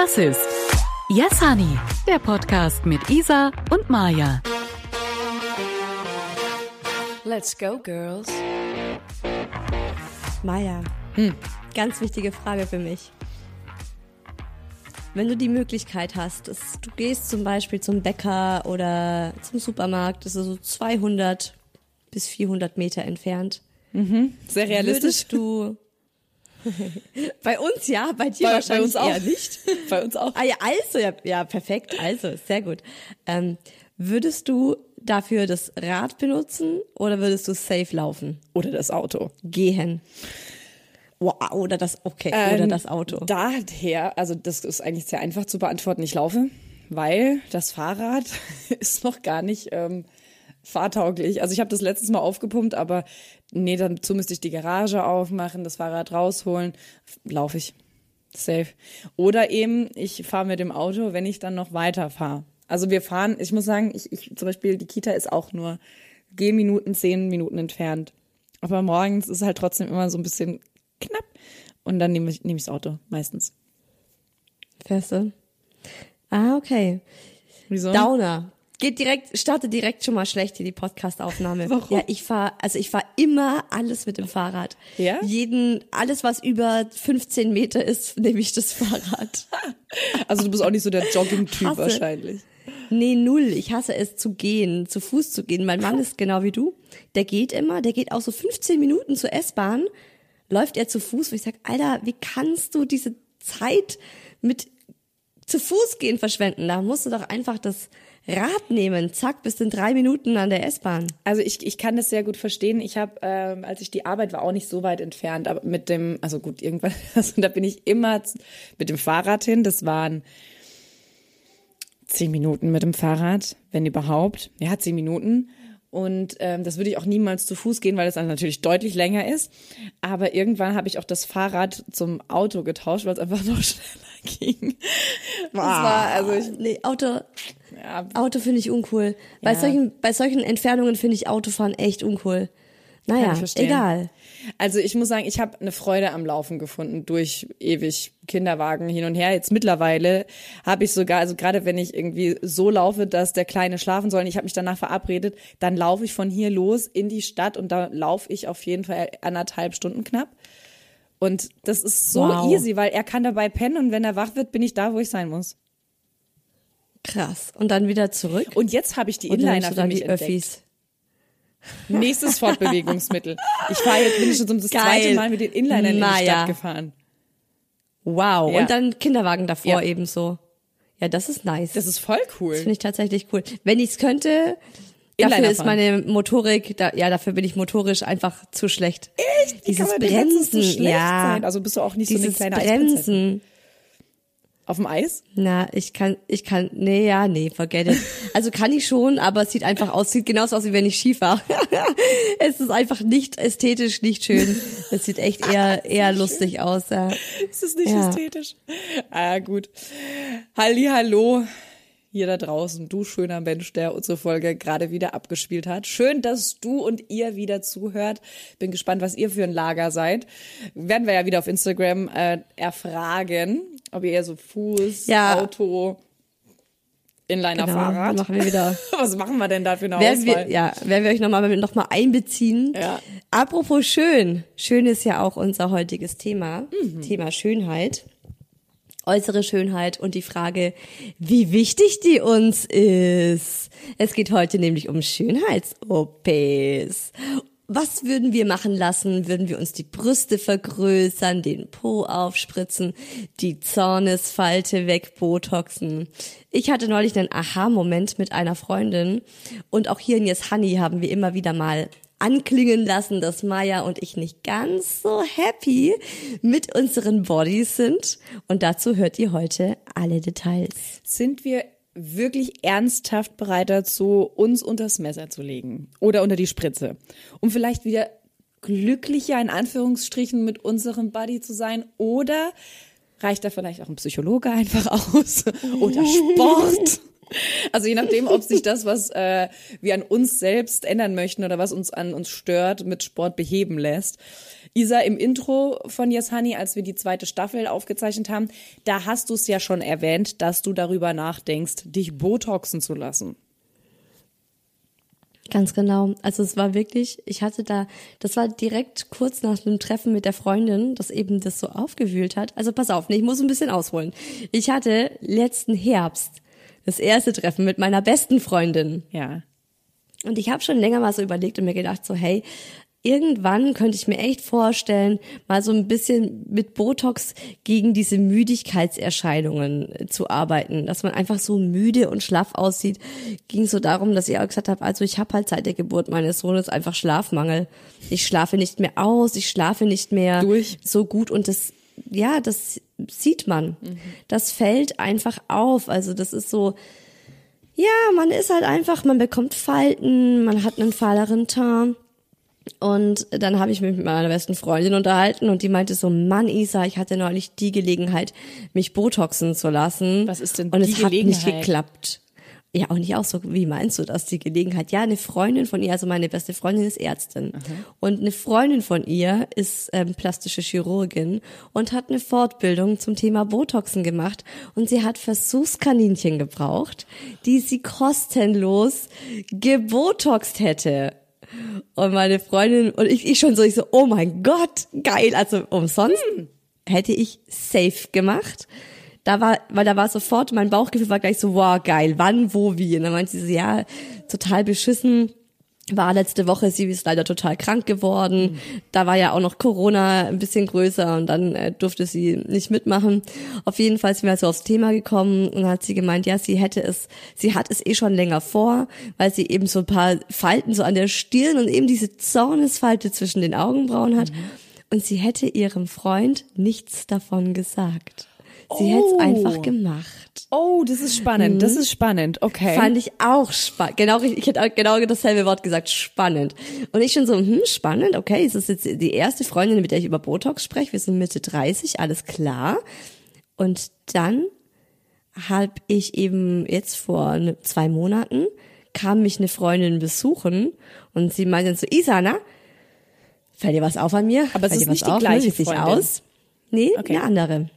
Das ist Yes Honey, der Podcast mit Isa und Maja. Let's go, girls. Maja, ganz wichtige Frage für mich. Wenn du die Möglichkeit hast, dass du gehst zum Beispiel zum Bäcker oder zum Supermarkt, das ist so 200 bis 400 Meter entfernt. Sehr realistisch. Würdest du bei uns ja, bei dir Bei- bei wahrscheinlich uns auch. nicht. Bei uns auch. Ah ja, also ja, ja perfekt, also sehr gut. Ähm, würdest du dafür das Rad benutzen oder würdest du safe laufen? Oder das Auto. Gehen. Wow, oder das, okay, oder Ähm, das Auto. Daher, also das ist eigentlich sehr einfach zu beantworten. Ich laufe, weil das Fahrrad ist noch gar nicht ähm, fahrtauglich. Also ich habe das letztes Mal aufgepumpt, aber nee, dazu müsste ich die Garage aufmachen, das Fahrrad rausholen. Laufe ich. Safe. Oder eben, ich fahre mit dem Auto, wenn ich dann noch weiter fahre. Also wir fahren, ich muss sagen, ich, ich zum Beispiel, die Kita ist auch nur Gehminuten, zehn Minuten entfernt. Aber morgens ist es halt trotzdem immer so ein bisschen knapp. Und dann nehme ich, nehme ich das Auto, meistens. Fährst du? Ah, okay. Wieso? Downer. Geht direkt, starte direkt schon mal schlecht hier die Podcast-Aufnahme. Warum? Ja, ich fahr, also ich fahr immer alles mit dem Fahrrad. Ja? Jeden, alles was über 15 Meter ist, nehme ich das Fahrrad. Also du bist auch nicht so der Jogging-Typ wahrscheinlich. Nee, null. Ich hasse es zu gehen, zu Fuß zu gehen. Mein Mann ist genau wie du. Der geht immer, der geht auch so 15 Minuten zur S-Bahn, läuft er zu Fuß, wo ich sag, Alter, wie kannst du diese Zeit mit zu Fuß gehen verschwenden? Da musst du doch einfach das Rad nehmen. Zack, bist in drei Minuten an der S-Bahn. Also ich, ich kann das sehr gut verstehen. Ich habe, ähm, als ich die Arbeit war, auch nicht so weit entfernt, aber mit dem, also gut, irgendwann, also da bin ich immer mit dem Fahrrad hin. Das waren zehn Minuten mit dem Fahrrad, wenn überhaupt. Ja, zehn Minuten. Und ähm, das würde ich auch niemals zu Fuß gehen, weil es dann natürlich deutlich länger ist. Aber irgendwann habe ich auch das Fahrrad zum Auto getauscht, weil es einfach noch schneller ging. Das war, also ich, Nee, Auto, ja, Auto finde ich uncool. Bei Ja. solchen, bei solchen Entfernungen finde ich Autofahren echt uncool. Naja, egal. Also ich muss sagen, ich habe eine Freude am Laufen gefunden durch ewig Kinderwagen hin und her. Jetzt mittlerweile habe ich sogar, also gerade wenn ich irgendwie so laufe, dass der Kleine schlafen soll und ich habe mich danach verabredet, dann laufe ich von hier los in die Stadt und da laufe ich auf jeden Fall anderthalb Stunden knapp. Und das ist so Wow. easy, weil er kann dabei pennen und wenn er wach wird, bin ich da, wo ich sein muss. Krass. Und dann wieder zurück. Und jetzt habe ich die Inliner für mich die entdeckt. Öffis? Nächstes Fortbewegungsmittel. Ich fahre jetzt, bin ich schon das Geil. zweite Mal mit den Inlinern in die. Stadt gefahren. Wow. Ja. Und dann Kinderwagen davor Ja. ebenso. Ja, das ist nice. Das ist voll cool. Das finde ich tatsächlich cool. Wenn ich es könnte, dafür Inliner ist fahren. meine Motorik, da, ja, dafür bin ich motorisch einfach zu schlecht. Echt? Wie Dieses kann dazu Bremsen, so schlecht ja. sein? Also bist du auch nicht so eine Dieses kleine? Bremsen. Auf dem Eis? Na, ich kann, ich kann, nee, ja, nee, forget it. Also kann ich schon, aber es sieht einfach aus, sieht genauso aus, wie wenn ich Ski fahre. es ist einfach nicht ästhetisch, nicht schön. Es sieht echt eher, eher lustig aus, ja. Ist das nicht Ja. ästhetisch? Ah, gut. Halli, hallo. Hier da draußen, du schöner Mensch, der unsere Folge gerade wieder abgespielt hat. Schön, dass du und ihr wieder zuhört. Bin gespannt, was ihr für ein Lager seid. Werden wir ja wieder auf Instagram äh, erfragen, ob ihr eher so Fuß, Ja. Auto, Inliner, Genau, machen wir wieder. Was machen wir denn da für eine Werden Auswahl? wir, ja, werden wir euch nochmal noch mal einbeziehen. Ja. Apropos schön. Schön ist ja auch unser heutiges Thema. Mhm. Thema Schönheit. Äußere Schönheit und die Frage, wie wichtig die uns ist. Es geht heute nämlich um Schönheits-OPs. Was würden wir machen lassen? Würden wir uns die Brüste vergrößern, den Po aufspritzen, die Zornesfalte wegbotoxen? Ich hatte neulich einen Aha-Moment mit einer Freundin und auch hier in Yes Honey haben wir immer wieder mal anklingen lassen, dass Maya und ich nicht ganz so happy mit unseren Bodies sind. Und dazu hört ihr heute alle Details. Sind wir wirklich ernsthaft bereit dazu, uns unters Messer zu legen oder unter die Spritze, um vielleicht wieder glücklicher in Anführungsstrichen mit unserem Buddy zu sein oder reicht da vielleicht auch ein Psychologe einfach aus oder Sport Also je nachdem, ob sich das, was äh, wir an uns selbst ändern möchten oder was uns an uns stört, mit Sport beheben lässt. Isa, im Intro von Yes Honey, als wir die zweite Staffel aufgezeichnet haben, da hast du es ja schon erwähnt, dass du darüber nachdenkst, dich Botoxen zu lassen. Ganz genau. Also es war wirklich, ich hatte da, das war direkt kurz nach einem Treffen mit der Freundin, das eben das so aufgewühlt hat. Also pass auf, nee, ich muss ein bisschen ausholen. Ich hatte letzten Herbst das erste Treffen mit meiner besten Freundin. Ja. Und ich habe schon länger mal so überlegt und mir gedacht, so, hey, irgendwann könnte ich mir echt vorstellen, mal so ein bisschen mit Botox gegen diese Müdigkeitserscheinungen äh, zu arbeiten, dass man einfach so müde und schlaff aussieht. Ging so darum, dass ich auch gesagt habe, also ich habe halt seit der Geburt meines Sohnes einfach Schlafmangel. Ich schlafe nicht mehr aus, ich schlafe nicht mehr Durch. so gut und das ja, das sieht man. Mhm. Das fällt einfach auf. Also das ist so, ja, man ist halt einfach, man bekommt Falten, man hat einen fahleren Teint. Und dann habe ich mich mit meiner besten Freundin unterhalten und die meinte so, Mann, Isa, ich hatte neulich die Gelegenheit, mich Botoxen zu lassen. Was ist denn Und die es hat nicht Gelegenheit? geklappt. Ja, auch nicht auch so, wie meinst du das, die Gelegenheit? Ja, eine Freundin von ihr, also meine beste Freundin ist Ärztin. Und eine Freundin von ihr ist ähm, plastische Chirurgin und hat eine Fortbildung zum Thema Botoxen gemacht. Und sie hat Versuchskaninchen gebraucht, die sie kostenlos gebotoxt hätte. Und meine Freundin und ich, ich schon so, ich so, oh mein Gott, geil, also umsonst hätte ich safe gemacht. Da war, weil da war sofort, mein Bauchgefühl war gleich so, wow, geil, wann, wo, wie. Und dann meinte sie so, ja, total beschissen. War letzte Woche, sie ist leider total krank geworden. Da war ja auch noch Corona ein bisschen größer und dann äh, durfte sie nicht mitmachen. Auf jeden Fall sind wir also aufs Thema gekommen und hat sie gemeint, ja, sie hätte es, sie hat es eh schon länger vor, weil sie eben so ein paar Falten so an der Stirn und eben diese Zornesfalte zwischen den Augenbrauen hat. Und sie hätte ihrem Freund nichts davon gesagt. Sie Oh. es einfach gemacht. Oh, das ist spannend. Das ist spannend. Okay. Fand ich auch spannend. Genau, richtig. ich hätte auch genau dasselbe Wort gesagt, spannend. Und ich schon so, hm, spannend, okay, ist jetzt die erste Freundin, mit der ich über Botox spreche. Wir sind Mitte 30, alles klar. Und dann habe ich eben jetzt vor ne, zwei Monaten kam mich eine Freundin besuchen und sie meinte so, Isana, fällt dir was auf an mir? Aber es Fällt ist nicht die auf? gleiche Freundin. aus? Nee, Okay. eine andere.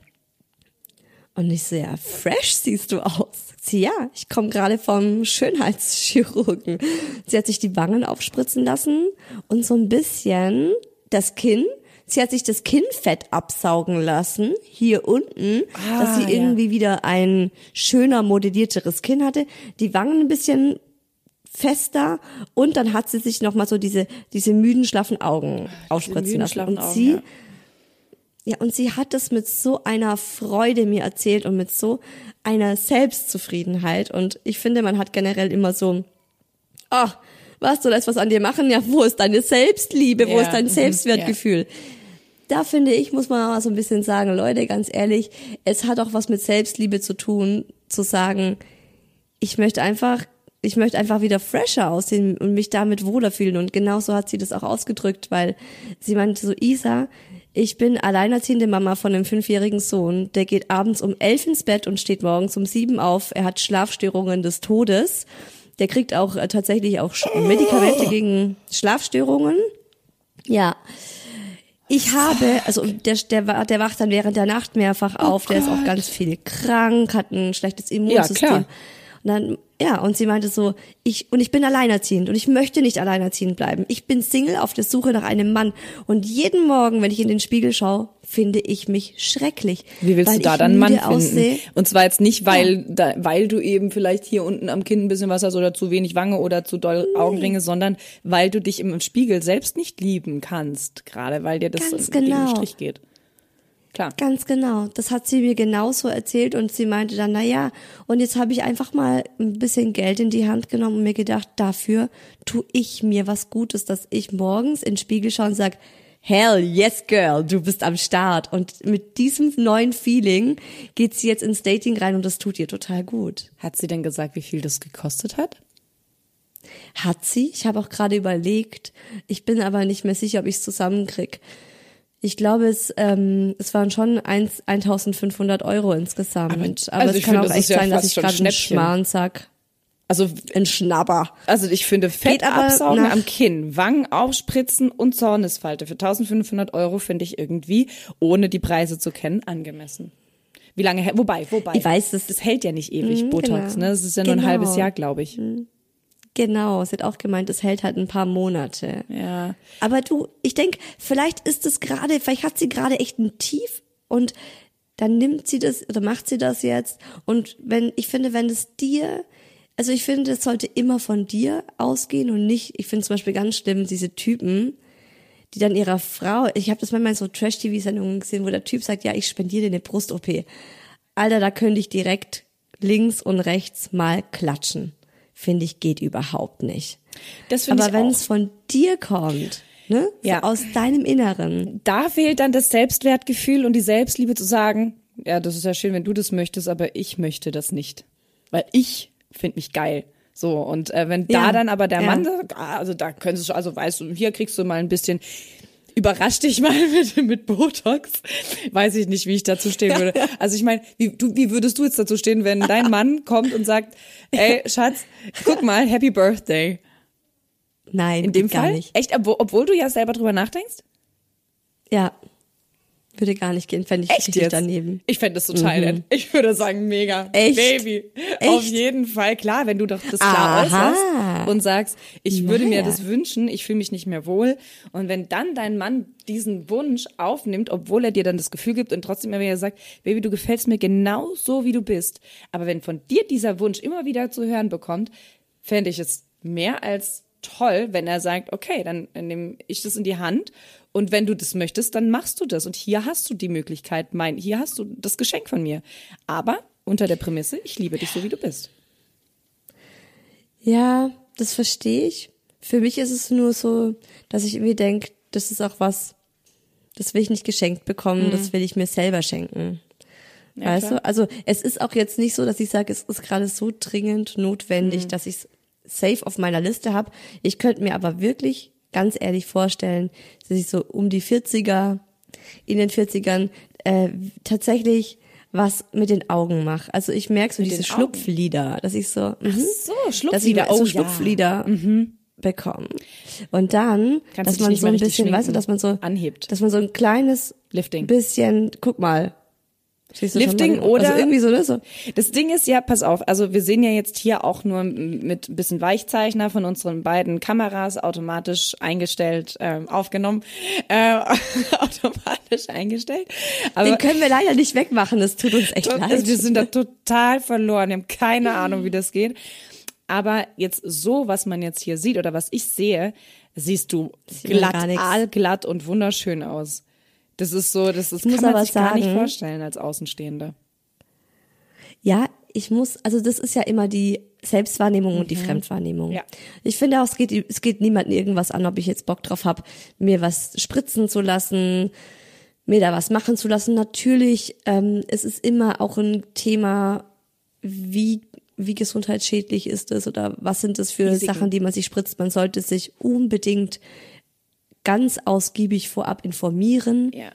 Und ich so, ja, fresh siehst du aus. Sie, ja, ich komme gerade vom Schönheitschirurgen. Sie hat sich die Wangen aufspritzen lassen und so ein bisschen das Kinn. Sie hat sich das Kinnfett absaugen lassen, hier unten, dass Ah, sie ja. irgendwie wieder ein schöner, modellierteres Kinn hatte. Die Wangen ein bisschen fester und dann hat sie sich nochmal so diese, diese müden, schlaffen Augen aufspritzen müden, lassen. Und Augen, sie ja. Ja, und sie hat es mit so einer Freude mir erzählt und mit so einer Selbstzufriedenheit. Und ich finde, man hat generell immer so, ach, was, du lässt was an dir machen? Ja, wo ist deine Selbstliebe? Wo Ja, ist dein mhm, Selbstwertgefühl? Da finde ich, muss man mal so ein bisschen sagen, Leute, ganz ehrlich, es hat auch was mit Selbstliebe zu tun, zu sagen, ich möchte einfach, ich möchte einfach wieder fresher aussehen und mich damit wohler fühlen. Und genauso hat sie das auch ausgedrückt, weil sie meinte so, Isa, ich bin alleinerziehende Mama von einem fünfjährigen Sohn, der geht abends um elf ins Bett und steht morgens um sieben auf. Er hat Schlafstörungen des Todes. Der kriegt auch äh, tatsächlich auch Sch- Medikamente gegen Schlafstörungen. Ja. Ich habe, also der, der, der wacht dann während der Nacht mehrfach auf, der ist auch ganz viel krank, hat ein schlechtes Immunsystem. klar. Und dann, ja, und sie meinte so, ich, und ich bin alleinerziehend und ich möchte nicht alleinerziehend bleiben. Ich bin Single auf der Suche nach einem Mann. Und jeden Morgen, wenn ich in den Spiegel schaue, finde ich mich schrecklich. Wie willst du da dann einen Mann finden? aussehe. Und zwar jetzt nicht, weil, da, weil du eben vielleicht hier unten am Kinn ein bisschen was hast oder zu wenig Wange oder zu doll Augenringe, sondern weil du dich im Spiegel selbst nicht lieben kannst. Gerade weil dir das Ganz genau. Strich geht. Klar. Ganz genau. Das hat sie mir genauso erzählt und sie meinte dann, na ja, und jetzt habe ich einfach mal ein bisschen Geld in die Hand genommen und mir gedacht, dafür tu ich mir was Gutes, dass ich morgens in den Spiegel schaue und sag, Hell yes, girl, du bist am Start. Und mit diesem neuen Feeling geht sie jetzt ins Dating rein und das tut ihr total gut. Hat sie denn gesagt, wie viel das gekostet hat? Hat sie? Ich habe auch gerade überlegt. Ich bin aber nicht mehr sicher, ob ich es zusammenkrieg. Ich glaube, es, ähm, es waren schon 1, 1500 Euro insgesamt. Aber, aber also es ich kann finde, auch das echt ist ja sein, dass ich gerade einen. Schmarrn sag. Also, Ein Schnabber. also ich finde Fett aber absaugen am Kinn, Wangen aufspritzen und Zornesfalte für 1500 Euro finde ich irgendwie, ohne die Preise zu kennen, angemessen. Wie lange, wobei, wobei. Ich weiß es. Das hält ja nicht ewig, Mhm, Botox, genau. ne? Das ist ja nur ein Genau. halbes Jahr, glaube ich. Genau, sie hat auch gemeint, es hält halt ein paar Monate. Ja. Aber du, ich denk, vielleicht ist es gerade, vielleicht hat sie gerade echt ein Tief und dann nimmt sie das oder macht sie das jetzt. Und wenn, ich finde, wenn es dir, also ich finde, es sollte immer von dir ausgehen und nicht, ich finde zum Beispiel ganz schlimm, diese Typen, die dann ihrer Frau, ich habe das manchmal in so Trash-TV-Sendungen gesehen, wo der Typ sagt, ja, ich spendiere dir eine Brust-OP. Alter, da könnte ich direkt links und rechts mal klatschen. Finde ich, geht überhaupt nicht. Das finde Aber ich wenn auch. es von dir kommt, ne, Ja. so aus deinem Inneren, da fehlt dann das Selbstwertgefühl und die Selbstliebe zu sagen, ja, das ist ja schön, wenn du das möchtest, aber ich möchte das nicht. Weil ich finde mich geil. So, und äh, wenn da Ja, dann aber der ja. Mann sagt, ah, also da könntest du, also weißt du, hier kriegst du mal ein bisschen, überrasch dich mal mit, mit Botox. Weiß ich nicht, wie ich dazu stehen würde. Also ich meine, wie, du, wie würdest du jetzt dazu stehen, wenn dein Mann kommt und sagt, ey, Schatz, guck mal, Happy Birthday. nein, In dem Fall? nicht. Echt, obwohl, obwohl du ja selber drüber nachdenkst? Ja, würde gar nicht gehen, fände ich Echt richtig jetzt? daneben. Ich fände das total nett. Ich würde sagen, mega. Mhm. Echt? Baby. Echt? Auf jeden Fall. Klar, wenn du doch das klar Aha. äußerst und sagst, ich würde mir Naja. das wünschen, ich fühle mich nicht mehr wohl. Und wenn dann dein Mann diesen Wunsch aufnimmt, obwohl er dir dann das Gefühl gibt und trotzdem immer wieder sagt, Baby, du gefällst mir genau so, wie du bist. Aber wenn von dir dieser Wunsch immer wieder zu hören bekommt, fände ich es mehr als toll, wenn er sagt, okay, dann nehme ich das in die Hand und wenn du das möchtest, dann machst du das und hier hast du die Möglichkeit, mein, hier hast du das Geschenk von mir. Aber unter der Prämisse, ich liebe dich so, wie du bist. Ja, das verstehe ich. Für mich ist es nur so, dass ich irgendwie denke, das ist auch was, das will ich nicht geschenkt bekommen, das will ich mir selber schenken. weißt klar. du? Also es ist auch jetzt nicht so, dass ich sage, es ist gerade so dringend notwendig, dass ich es safe auf meiner Liste habe. Ich könnte mir aber wirklich ganz ehrlich vorstellen, dass ich so um die 40er, in den 40ern äh, tatsächlich was mit den Augen mache. Also ich merke so diese den Augen? Schlupflieder, dass ich so, mhm, so, dass ich Schlupflider, so oh ja. Schlupflieder bekomme. Und dann, Kannst dass man so ein bisschen, weißt du, dass man so Anhebt. dass man so ein kleines Lifting. bisschen, guck mal. Lifting mal? oder- also irgendwie so, ne? so. Das Ding ist ja, pass auf, also wir sehen ja jetzt hier auch nur mit ein bisschen Weichzeichner von unseren beiden Kameras automatisch eingestellt, ähm, aufgenommen, äh, automatisch eingestellt. Aber Den können wir leider nicht wegmachen, das tut uns echt leid. also wir sind da total verloren, wir haben keine Ahnung, wie das geht. Aber jetzt so, was man jetzt hier sieht oder was ich sehe, siehst du glatt, aalglatt und wunderschön aus. Das ist so, das ist, muss kann man sich gar nicht sagen- vorstellen als Außenstehender. Ja, ich muss, also das ist ja immer die Selbstwahrnehmung und die Fremdwahrnehmung. Mhm. Ja. Ich finde auch, es geht, es geht niemandem irgendwas an, ob ich jetzt Bock drauf habe, mir was spritzen zu lassen, mir da was machen zu lassen. Natürlich, ähm, es ist immer auch ein Thema, wie, wie gesundheitsschädlich ist es oder was sind das für Risiken. Sachen, die man sich spritzt. Man sollte sich unbedingt ganz ausgiebig vorab informieren. Ja.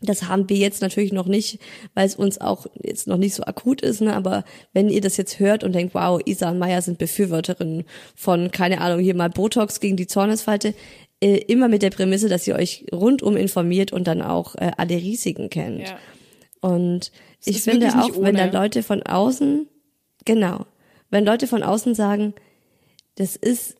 Das haben wir jetzt natürlich noch nicht, weil es uns auch jetzt noch nicht so akut ist, ne? aber wenn ihr das jetzt hört und denkt, wow, Isa und Maya sind Befürworterinnen von, keine Ahnung, hier mal Botox gegen die Zornesfalte, äh, immer mit der Prämisse, dass ihr euch rundum informiert und dann auch äh, alle Risiken kennt. Ja. Und ich ist finde auch, wenn dann Leute von außen, genau, wenn Leute von außen sagen, das ist,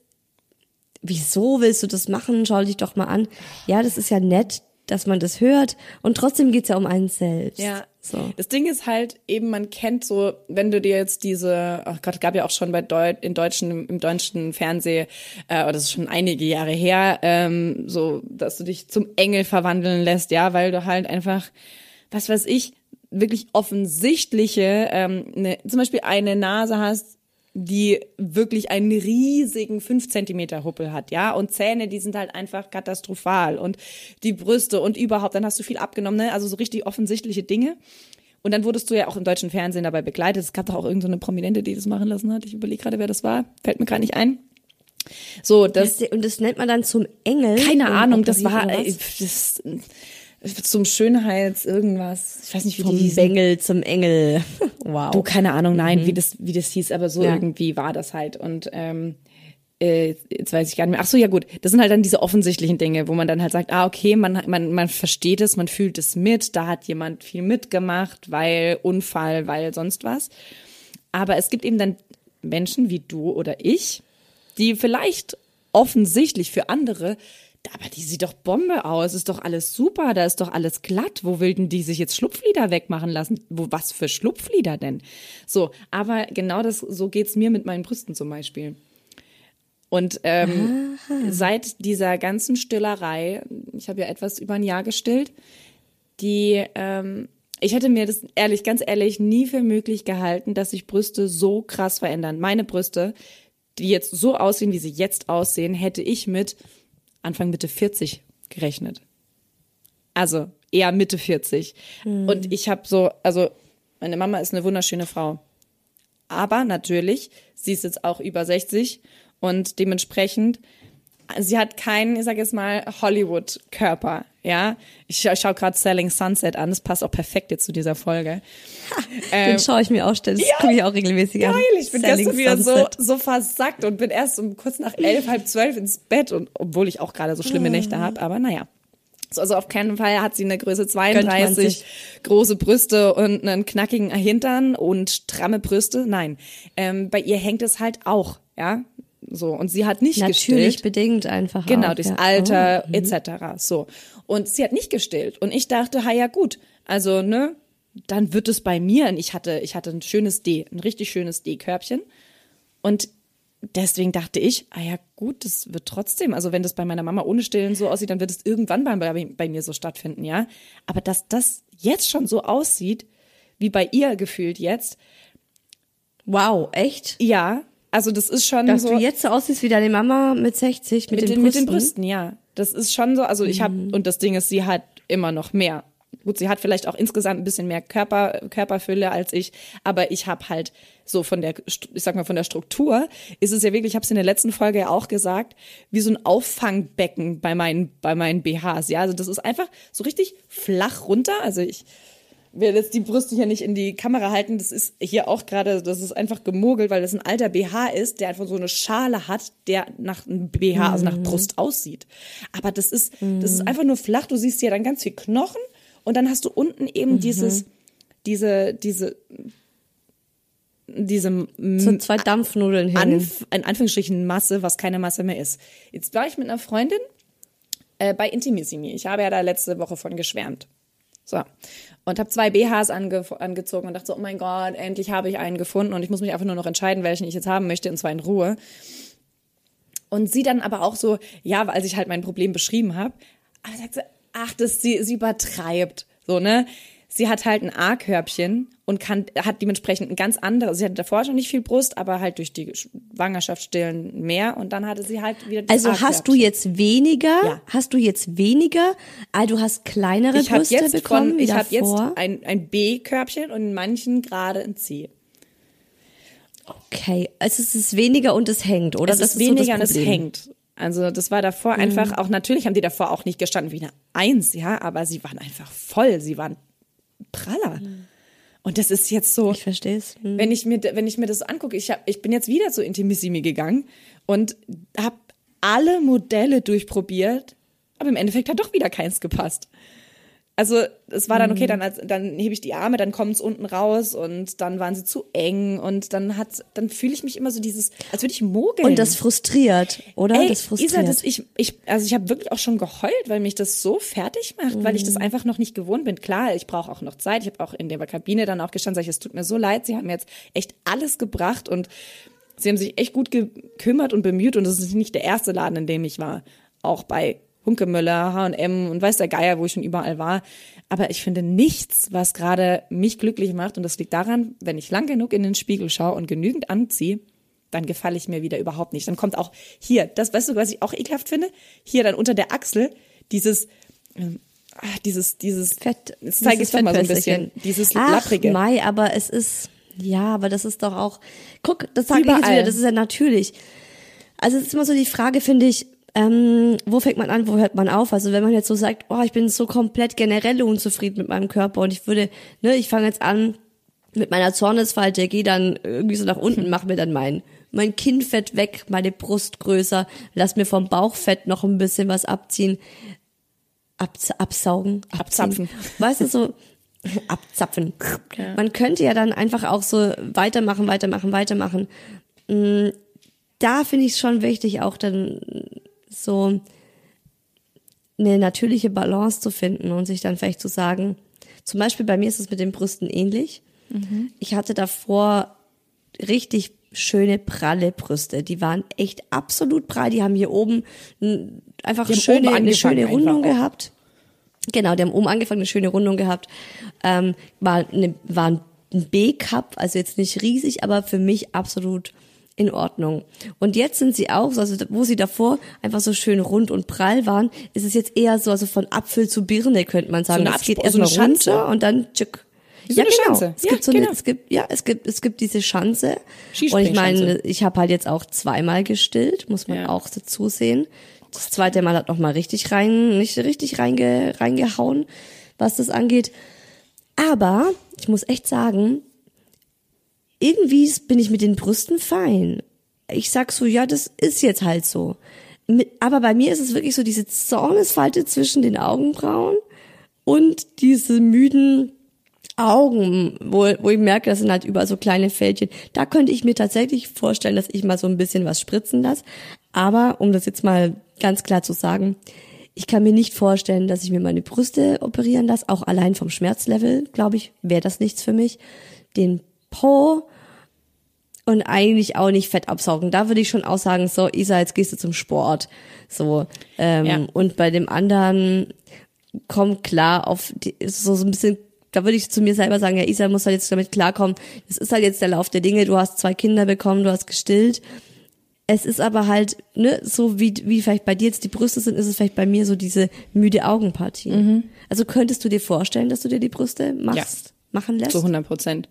wieso willst du das machen? Schau dich doch mal an. Ja, das ist ja nett, dass man das hört und trotzdem geht's ja um einen selbst. Ja. So. Das Ding ist halt eben, man kennt so, wenn du dir jetzt diese, ach Gott, gab ja auch schon bei Deu in deutschen, im deutschen Fernsehen, äh, oder das ist schon einige Jahre her, ähm, so, dass du dich zum Engel verwandeln lässt, ja, weil du halt einfach, was weiß ich, wirklich offensichtliche, ähm, ne, zum Beispiel eine Nase hast, die wirklich einen riesigen 5 Zentimeter Huppel hat, ja, und Zähne, die sind halt einfach katastrophal und die Brüste und überhaupt, dann hast du viel abgenommen, ne? also so richtig offensichtliche Dinge. Und dann wurdest du ja auch im deutschen Fernsehen dabei begleitet. Es gab doch auch irgendeine so Prominente, die das machen lassen hat. Ich überlege gerade, wer das war. Fällt mir gerade nicht ein. So, das, Das, und das nennt man dann zum Engel. keine Ahnung, das war, äh, das, zum Schönheits irgendwas. Ich weiß nicht, wie Vom die hießen. Bengel zum Engel. Wow. Du, keine Ahnung, nein, wie das, wie das hieß, aber so Ja. irgendwie war das halt. Und ähm, äh, jetzt weiß ich gar nicht mehr. Ach so, ja gut. Das sind halt dann diese offensichtlichen Dinge, wo man dann halt sagt, ah, okay, man, man, man versteht es, man fühlt es mit, da hat jemand viel mitgemacht, weil Unfall, weil sonst was. Aber es gibt eben dann Menschen wie du oder ich, die vielleicht offensichtlich für andere, aber die sieht doch Bombe aus, ist doch alles super, da ist doch alles glatt. Wo will denn die sich jetzt Schlupflider wegmachen lassen? Wo, was für Schlupflider denn? So, aber genau das, so geht's mir mit meinen Brüsten zum Beispiel. Und ähm, seit dieser ganzen Stillerei, ich habe ja etwas über ein Jahr gestillt, die, ähm, ich hätte mir das ehrlich, ganz ehrlich, nie für möglich gehalten, dass sich Brüste so krass verändern. Meine Brüste, die jetzt so aussehen, wie sie jetzt aussehen, hätte ich mit Anfang Mitte 40 gerechnet. Also eher Mitte 40. Und ich habe so, also meine Mama ist eine wunderschöne Frau. Aber natürlich, sie ist jetzt auch über 60 und dementsprechend, sie hat keinen, ich sag jetzt mal, Hollywood-Körper, ja. Ich, scha- ich schaue gerade Selling Sunset an, das passt auch perfekt jetzt zu dieser Folge. Den schaue ich mir auch ständig, das gucke ich auch regelmäßig an. Geil, ich bin Selling gestern wieder so, Sunset. so versackt und bin erst um kurz nach elf, halb zwölf ins Bett und obwohl ich auch gerade so schlimme Nächte habe, aber naja. So, Also auf keinen Fall hat sie eine Größe Gönnt man 32, sich. große Brüste und einen knackigen Hintern und stramme Brüste. Nein, ähm, bei ihr hängt es halt auch, ja. So und sie hat nicht Natürlich gestillt. bedingt einfach. Genau, auch, durchs ja. Alter Oh. etc. So. Und sie hat nicht gestillt. Und ich dachte, ha ja gut, also, ne, dann wird es bei mir. Und ich hatte, ich hatte ein schönes D, ein richtig schönes D-Körbchen. Und deswegen dachte ich, ah ja gut, das wird trotzdem, also wenn das bei meiner Mama ohne Stillen so aussieht, dann wird es irgendwann bei, bei, bei mir so stattfinden, ja. Aber dass das jetzt schon so aussieht, wie bei ihr gefühlt jetzt, Wow, echt? ja, also das ist schon Dass so. du jetzt so aussiehst wie deine Mama mit 60, mit, mit, den, den, mit Brüsten. den Brüsten, ja. Das ist schon so, also ich habe, und das Ding ist, sie hat immer noch mehr. Gut, sie hat vielleicht auch insgesamt ein bisschen mehr Körper, Körperfülle als ich, aber ich habe halt so von der, ich sag mal, von der Struktur ist es ja wirklich, ich habe es in der letzten Folge ja auch gesagt, wie so ein Auffangbecken bei meinen, bei meinen BHs. Ja, also das ist einfach so richtig flach runter. Also ich will jetzt die Brüste hier nicht in die Kamera halten. Das ist hier auch gerade, das ist einfach gemogelt, weil das ein alter BH ist, der einfach so eine Schale hat, der nach einem BH, also nach Brust aussieht. Aber das ist, das ist einfach nur flach. Du siehst hier dann ganz viel Knochen und dann hast du unten eben dieses, diese, diese, diese So zwei Dampfnudeln hängen. Anf in Anführungsstrichen Masse, was keine Masse mehr ist. Jetzt war ich mit einer Freundin äh, bei Intimissimi. Ich habe ja da letzte Woche von geschwärmt. So. Und habe zwei BHs ange angezogen und dachte so, oh mein Gott, endlich habe ich einen gefunden und ich muss mich einfach nur noch entscheiden, welchen ich jetzt haben möchte, und zwar in Ruhe. Und sie dann aber auch so, ja, als ich halt mein Problem beschrieben habe, aber sagt sie, ach, das, sie, sie übertreibt. So, ne? Sie hat halt ein A-Körbchen und kann, hat dementsprechend ein ganz anderes. Sie hatte davor schon nicht viel Brust, aber halt durch die Schwangerschaftsstillen mehr und dann hatte sie halt wieder das Also hast du jetzt weniger? Ja. Hast du jetzt weniger? Ah, du hast kleinere Ich Brüste jetzt bekommen von, ich habe jetzt ein, ein B-Körbchen und in manchen gerade ein C. Okay, also es ist weniger und es hängt, oder? Es ist weniger und es hängt. Also das war davor Mhm. einfach auch, natürlich haben die davor auch nicht gestanden wie eine Eins, ja, aber sie waren einfach voll, sie waren praller. Und das ist jetzt so, Ich verstehe es. Hm. wenn ich mir, wenn ich mir das angucke, ich, hab, ich bin jetzt wieder zu Intimissimi gegangen und habe alle Modelle durchprobiert, aber im Endeffekt hat doch wieder keins gepasst. Also es war dann okay, dann, als, dann hebe ich die Arme, dann kommt es unten raus und dann waren sie zu eng und dann hat, dann fühle ich mich immer so dieses, als würde ich mogeln. Und das frustriert, oder? Ey, das frustriert. Isa, das, ich, ich, also ich habe wirklich auch schon geheult, weil mich das so fertig macht, weil ich das einfach noch nicht gewohnt bin. Klar, ich brauche auch noch Zeit. Ich habe auch in der Kabine dann auch gestanden, sag ich, es tut mir so leid. Sie haben mir jetzt echt alles gebracht und sie haben sich echt gut gekümmert und bemüht und das ist nicht der erste Laden, in dem ich war. Auch bei Hunkemöller, H&M und weiß der Geier, wo ich schon überall war. Aber ich finde nichts, was gerade mich glücklich macht. Und das liegt daran, wenn ich lang genug in den Spiegel schaue und genügend anziehe, dann gefalle ich mir wieder überhaupt nicht. Dann kommt auch hier, das weißt du, was ich auch ekelhaft finde? Hier dann unter der Achsel dieses, ähm, ah, dieses, dieses Fett. Jetzt zeige ich doch mal so ein bisschen. Dieses Ach, lapprige. Mai, aber es ist, ja, aber das ist doch auch, guck, das sage ich jetzt wieder, das ist ja natürlich. Also es ist immer so die Frage, finde ich, ähm, wo fängt man an, wo hört man auf? Also wenn man jetzt so sagt, oh, ich bin so komplett generell unzufrieden mit meinem Körper und ich würde, ne, ich fange jetzt an mit meiner Zornesfalte, gehe dann irgendwie so nach unten, mach mir dann mein mein Kinnfett weg, meine Brust größer, lass mir vom Bauchfett noch ein bisschen was abziehen, Abz absaugen, Abzapfen. Weißt du so abzapfen. Ja. Man könnte ja dann einfach auch so weitermachen, weitermachen, weitermachen. Mm, Da finde ich es schon wichtig, auch dann so eine natürliche Balance zu finden und sich dann vielleicht zu sagen, zum Beispiel bei mir ist es mit den Brüsten ähnlich. Ich hatte davor richtig schöne pralle Brüste. Die waren echt absolut prall. Die haben hier oben einfach schöne, oben eine schöne Rundung gehabt. Genau, die haben oben angefangen, eine schöne Rundung gehabt. Ähm, war, eine, war ein B-Cup, also jetzt nicht riesig, aber für mich absolut in Ordnung. Und jetzt sind sie auch, so, also wo sie davor einfach so schön rund und prall waren, ist es jetzt eher so, also von Apfel zu Birne könnte man sagen. eine es geht so erstmal Schanze. runter und dann tschück. So ja, eine genau. Schanze. Es Ja, gibt so genau. eine, es gibt, ja, es gibt, es gibt diese Schanze. Und ich meine, ich habe halt jetzt auch zweimal gestillt, muss man Ja. auch dazu sehen. Das zweite Mal hat noch mal richtig rein, nicht richtig reinge, reingehauen, was das angeht. Aber ich muss echt sagen, irgendwie bin ich mit den Brüsten fein. Ich sag so, ja, das ist jetzt halt so. Aber bei mir ist es wirklich so diese Zornesfalte zwischen den Augenbrauen und diese müden Augen, wo, wo ich merke, das sind halt überall so kleine Fältchen. Da könnte ich mir tatsächlich vorstellen, dass ich mal so ein bisschen was spritzen lasse. Aber um das jetzt mal ganz klar zu sagen, ich kann mir nicht vorstellen, dass ich mir meine Brüste operieren lasse. Auch allein vom Schmerzlevel, glaube ich, wäre das nichts für mich. Den Po und eigentlich auch nicht Fett absaugen. Da würde ich schon auch sagen, so Isa, jetzt gehst du zum Sport. So ähm, Ja. und bei dem anderen kommt klar auf die, so, so ein bisschen. Da würde ich zu mir selber sagen, ja, Isa muss halt jetzt damit klarkommen. Das ist halt jetzt der Lauf der Dinge. Du hast zwei Kinder bekommen, du hast gestillt. Es ist aber halt, ne, so wie, wie vielleicht bei dir jetzt die Brüste sind, ist es vielleicht bei mir so diese müde Augenpartie. Also könntest du dir vorstellen, dass du dir die Brüste machst, machen lässt? Zu 100 Prozent.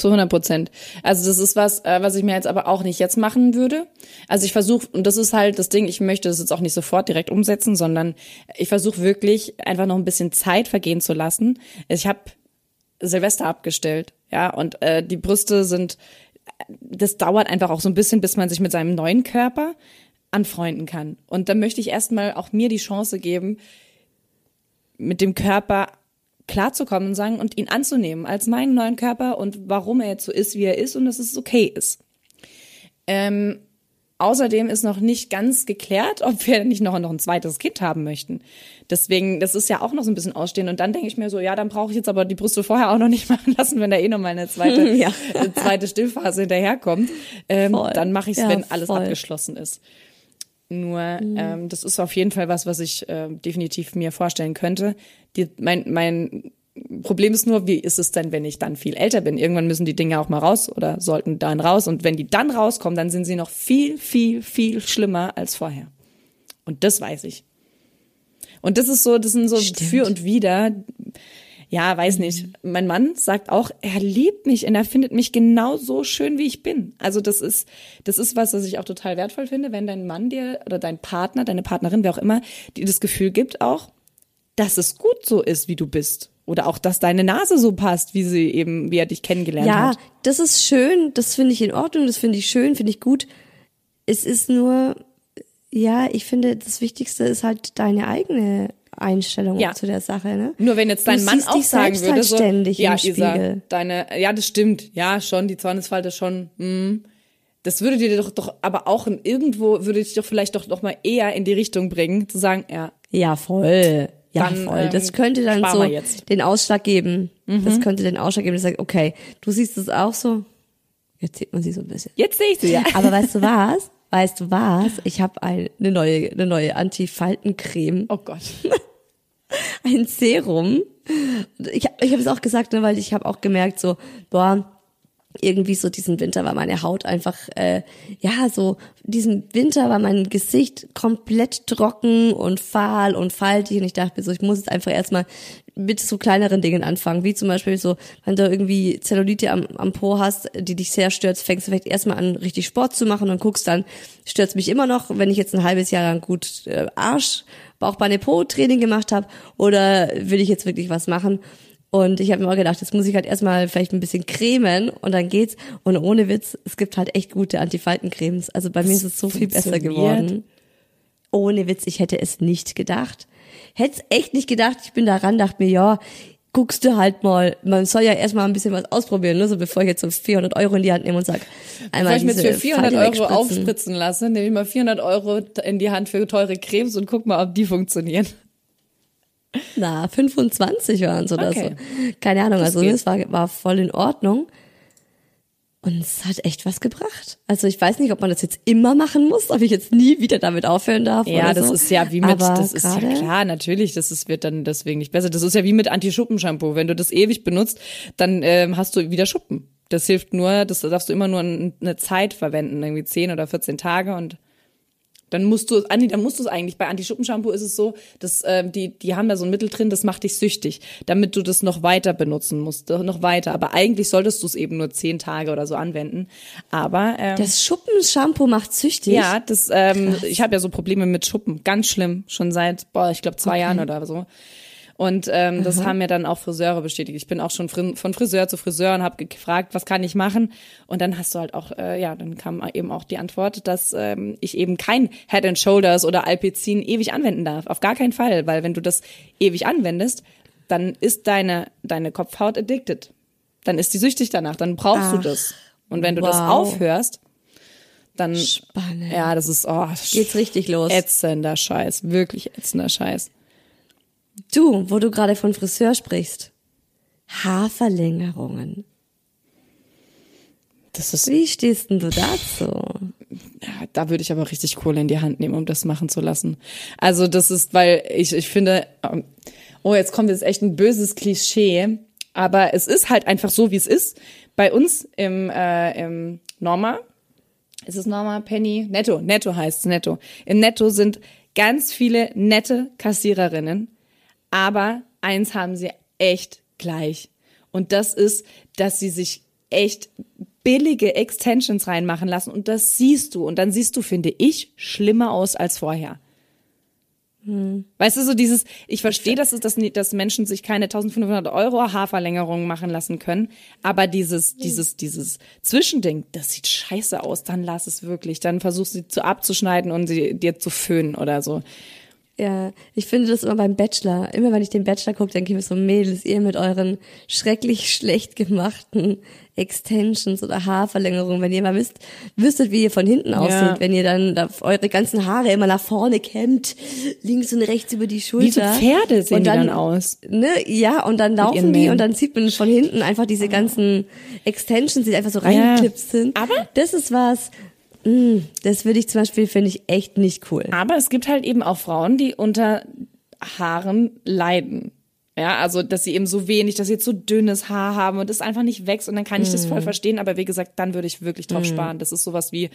Zu 100 Prozent. Also das ist was, äh, was ich mir jetzt aber auch nicht jetzt machen würde. Also ich versuche, und das ist halt das Ding, ich möchte das jetzt auch nicht sofort direkt umsetzen, sondern ich versuche wirklich einfach noch ein bisschen Zeit vergehen zu lassen. Ich habe Silvester abgestellt, ja, und äh, die Brüste sind, das dauert einfach auch so ein bisschen, bis man sich mit seinem neuen Körper anfreunden kann. Und dann möchte ich erstmal auch mir die Chance geben, mit dem Körper klarzukommen und sagen und ihn anzunehmen als meinen neuen Körper und warum er jetzt so ist, wie er ist und dass es okay ist. Ähm, außerdem ist noch nicht ganz geklärt, ob wir nicht noch, noch ein zweites Kind haben möchten. Deswegen, das ist ja auch noch so ein bisschen ausstehen. Und dann denke ich mir so, ja, dann brauche ich jetzt aber die Brüste vorher auch noch nicht machen lassen, wenn da eh noch mal eine zweite, Ja. äh, zweite Stillphase hinterherkommt. Ähm, dann mache ich es, Ja, wenn alles voll. abgeschlossen ist. Nur ähm, das ist auf jeden Fall was, was ich äh, definitiv mir vorstellen könnte. Die, mein, mein Problem ist nur, wie ist es denn, wenn ich dann viel älter bin? Irgendwann müssen die Dinge auch mal raus oder sollten dann raus. Und wenn die dann rauskommen, dann sind sie noch viel, viel, viel schlimmer als vorher. Und das weiß ich. Und das ist so, das sind so Stimmt. für und wider. Ja, weiß nicht. Mein Mann sagt auch, er liebt mich und er findet mich genauso schön, wie ich bin. Also das ist, das ist was, was ich auch total wertvoll finde, wenn dein Mann dir oder dein Partner, deine Partnerin, wer auch immer, dir das Gefühl gibt auch, dass es gut so ist, wie du bist. Oder auch, dass deine Nase so passt, wie sie eben, wie er dich kennengelernt Ja, hat. das ist schön, das finde ich in Ordnung, das finde ich schön, finde ich gut. Es ist nur, ja, ich finde, das Wichtigste ist halt deine eigene Einstellung Ja. zu der Sache, ne? Nur wenn jetzt Du dein Mann siehst auch sagen würde, halt so, ständig ja, im Isa, Spiegel. deine, ja, das stimmt, ja, schon, die Zornesfalte schon, hm. Das würde dir doch, doch, aber auch in, irgendwo würde dich doch vielleicht doch noch mal eher in die Richtung bringen, zu sagen, ja, Ja, voll. Ja, Dann, voll. Das ähm, könnte dann so. Mhm. den Ausschlag geben. Das könnte den Ausschlag geben, dass sagt, okay, du siehst es auch so. Jetzt sieht man sie so ein bisschen. jetzt sehe ich sie ja. Aber weißt du was? Weißt du was? Ich habe eine neue, eine neue Anti-Faltencreme. Oh Gott. ein Serum. Ich, ich habe es auch gesagt, ne, weil ich habe auch gemerkt, so, boah, irgendwie so diesen Winter war meine Haut einfach, äh, ja, so diesen Winter war mein Gesicht komplett trocken und fahl und faltig und ich dachte so, ich muss jetzt einfach erstmal mit so kleineren Dingen anfangen, wie zum Beispiel so, wenn du irgendwie Zellulite am, am Po hast, die dich sehr stört, fängst du vielleicht erstmal an, richtig Sport zu machen und guckst dann, stört mich immer noch, wenn ich jetzt ein halbes Jahr lang gut äh, Arsch, Bauchbeine, Po-Training gemacht habe oder will ich jetzt wirklich was machen? Und ich habe mir auch gedacht, jetzt muss ich halt erstmal vielleicht ein bisschen cremen und dann geht's. Und ohne Witz, es gibt halt echt gute Antifaltencremes. Also bei mir ist es so viel besser geworden. Ohne Witz, ich hätte es nicht gedacht. Hätte es echt nicht gedacht. Ich bin daran, dachte mir, ja, guckst du halt mal. Man soll ja erstmal ein bisschen was ausprobieren, ne? so bevor ich jetzt so 400 Euro in die Hand nehme und sag, einmal Bevor ich mir jetzt für 400 Euro aufspritzen lasse, nehme ich mal 400 Euro in die Hand für teure Cremes und guck mal, ob die funktionieren. Na, 25 waren es oder okay. so. Keine Ahnung, das also es war, war voll in Ordnung. Und es hat echt was gebracht. Also ich weiß nicht, ob man das jetzt immer machen muss, ob ich jetzt nie wieder damit aufhören darf. Ja, das so. ist ja wie mit, Aber das ist ja klar, natürlich, das ist, wird dann deswegen nicht besser. Das ist ja wie mit Anti-Schuppen-Shampoo. Wenn du das ewig benutzt, dann ähm, hast du wieder Schuppen. Das hilft nur, das darfst du immer nur eine Zeit verwenden, irgendwie 10 oder 14 Tage und dann musst du, Andi, dann musst du es eigentlich. Bei Anti-Schuppen-Shampoo ist es so, dass äh, die, die haben da so ein Mittel drin, das macht dich süchtig, damit du das noch weiter benutzen musst, noch weiter. Aber eigentlich solltest du es eben nur zehn Tage oder so anwenden. Aber ähm, das Schuppen-Shampoo macht süchtig. Ja, das. Ähm, ich habe ja so Probleme mit Schuppen, ganz schlimm, schon seit, boah, ich glaube zwei okay. Jahren oder so. Und ähm, das haben mir dann auch Friseure bestätigt. Ich bin auch schon von Friseur zu Friseur und habe gefragt, was kann ich machen? Und dann hast du halt auch, äh, ja, dann kam eben auch die Antwort, dass ähm, ich eben kein Head and Shoulders oder Alpecin ewig anwenden darf. Auf gar keinen Fall, weil wenn du das ewig anwendest, dann ist deine deine Kopfhaut addicted. Dann ist die süchtig danach. Dann brauchst Ach, du das. Und wenn du wow. das aufhörst, dann Spannend. ja, das ist oh, geht's richtig los. Ätzender Scheiß, wirklich ätzender Scheiß. Du, wo du gerade von Friseur sprichst. Haarverlängerungen. Das ist Wie stehst denn du dazu? Ja, da würde ich aber richtig Kohle in die Hand nehmen, um das machen zu lassen. Also das ist, weil ich, ich finde, ähm, oh, jetzt kommt jetzt echt ein böses Klischee, aber es ist halt einfach so, wie es ist. Bei uns im, äh, im Norma, ist es Norma, Penny, Netto, Netto heißt es, Netto. Im Netto sind ganz viele nette Kassiererinnen, aber eins haben sie echt gleich. Und das ist, dass sie sich echt billige Extensions reinmachen lassen. Und das siehst du. Und dann siehst du, finde ich, schlimmer aus als vorher. Hm. Weißt du, so dieses, ich verstehe, dass, es, dass, dass Menschen sich keine 1500 Euro Haarverlängerungen machen lassen können, aber dieses, dieses, dieses Zwischending, das sieht scheiße aus, dann lass es wirklich, dann versuch sie zu abzuschneiden und sie dir zu föhnen oder so. Ja, ich finde das immer beim Bachelor. Immer wenn ich den Bachelor gucke, denke ich mir so, Mädels, ihr mit euren schrecklich schlecht gemachten Extensions oder Haarverlängerungen, wenn ihr mal wisst, wüsstet, wie ihr von hinten aussieht, ja. wenn ihr dann da eure ganzen Haare immer nach vorne kämmt, links und rechts über die Schulter. Wie so Pferde sehen und dann, die dann aus. Ne, ja, und dann laufen die und dann sieht man von hinten einfach diese ganzen Extensions, die einfach so reingeklipst ja. sind. Aber das ist was, das würde ich zum Beispiel, finde ich echt nicht cool. Aber es gibt halt eben auch Frauen, die unter Haaren leiden. Ja, also, dass sie eben so wenig, dass sie jetzt so dünnes Haar haben und es einfach nicht wächst und dann kann ich mm. das voll mm. verstehen, aber wie gesagt, dann würde ich wirklich drauf mm. sparen. Das ist sowas wie,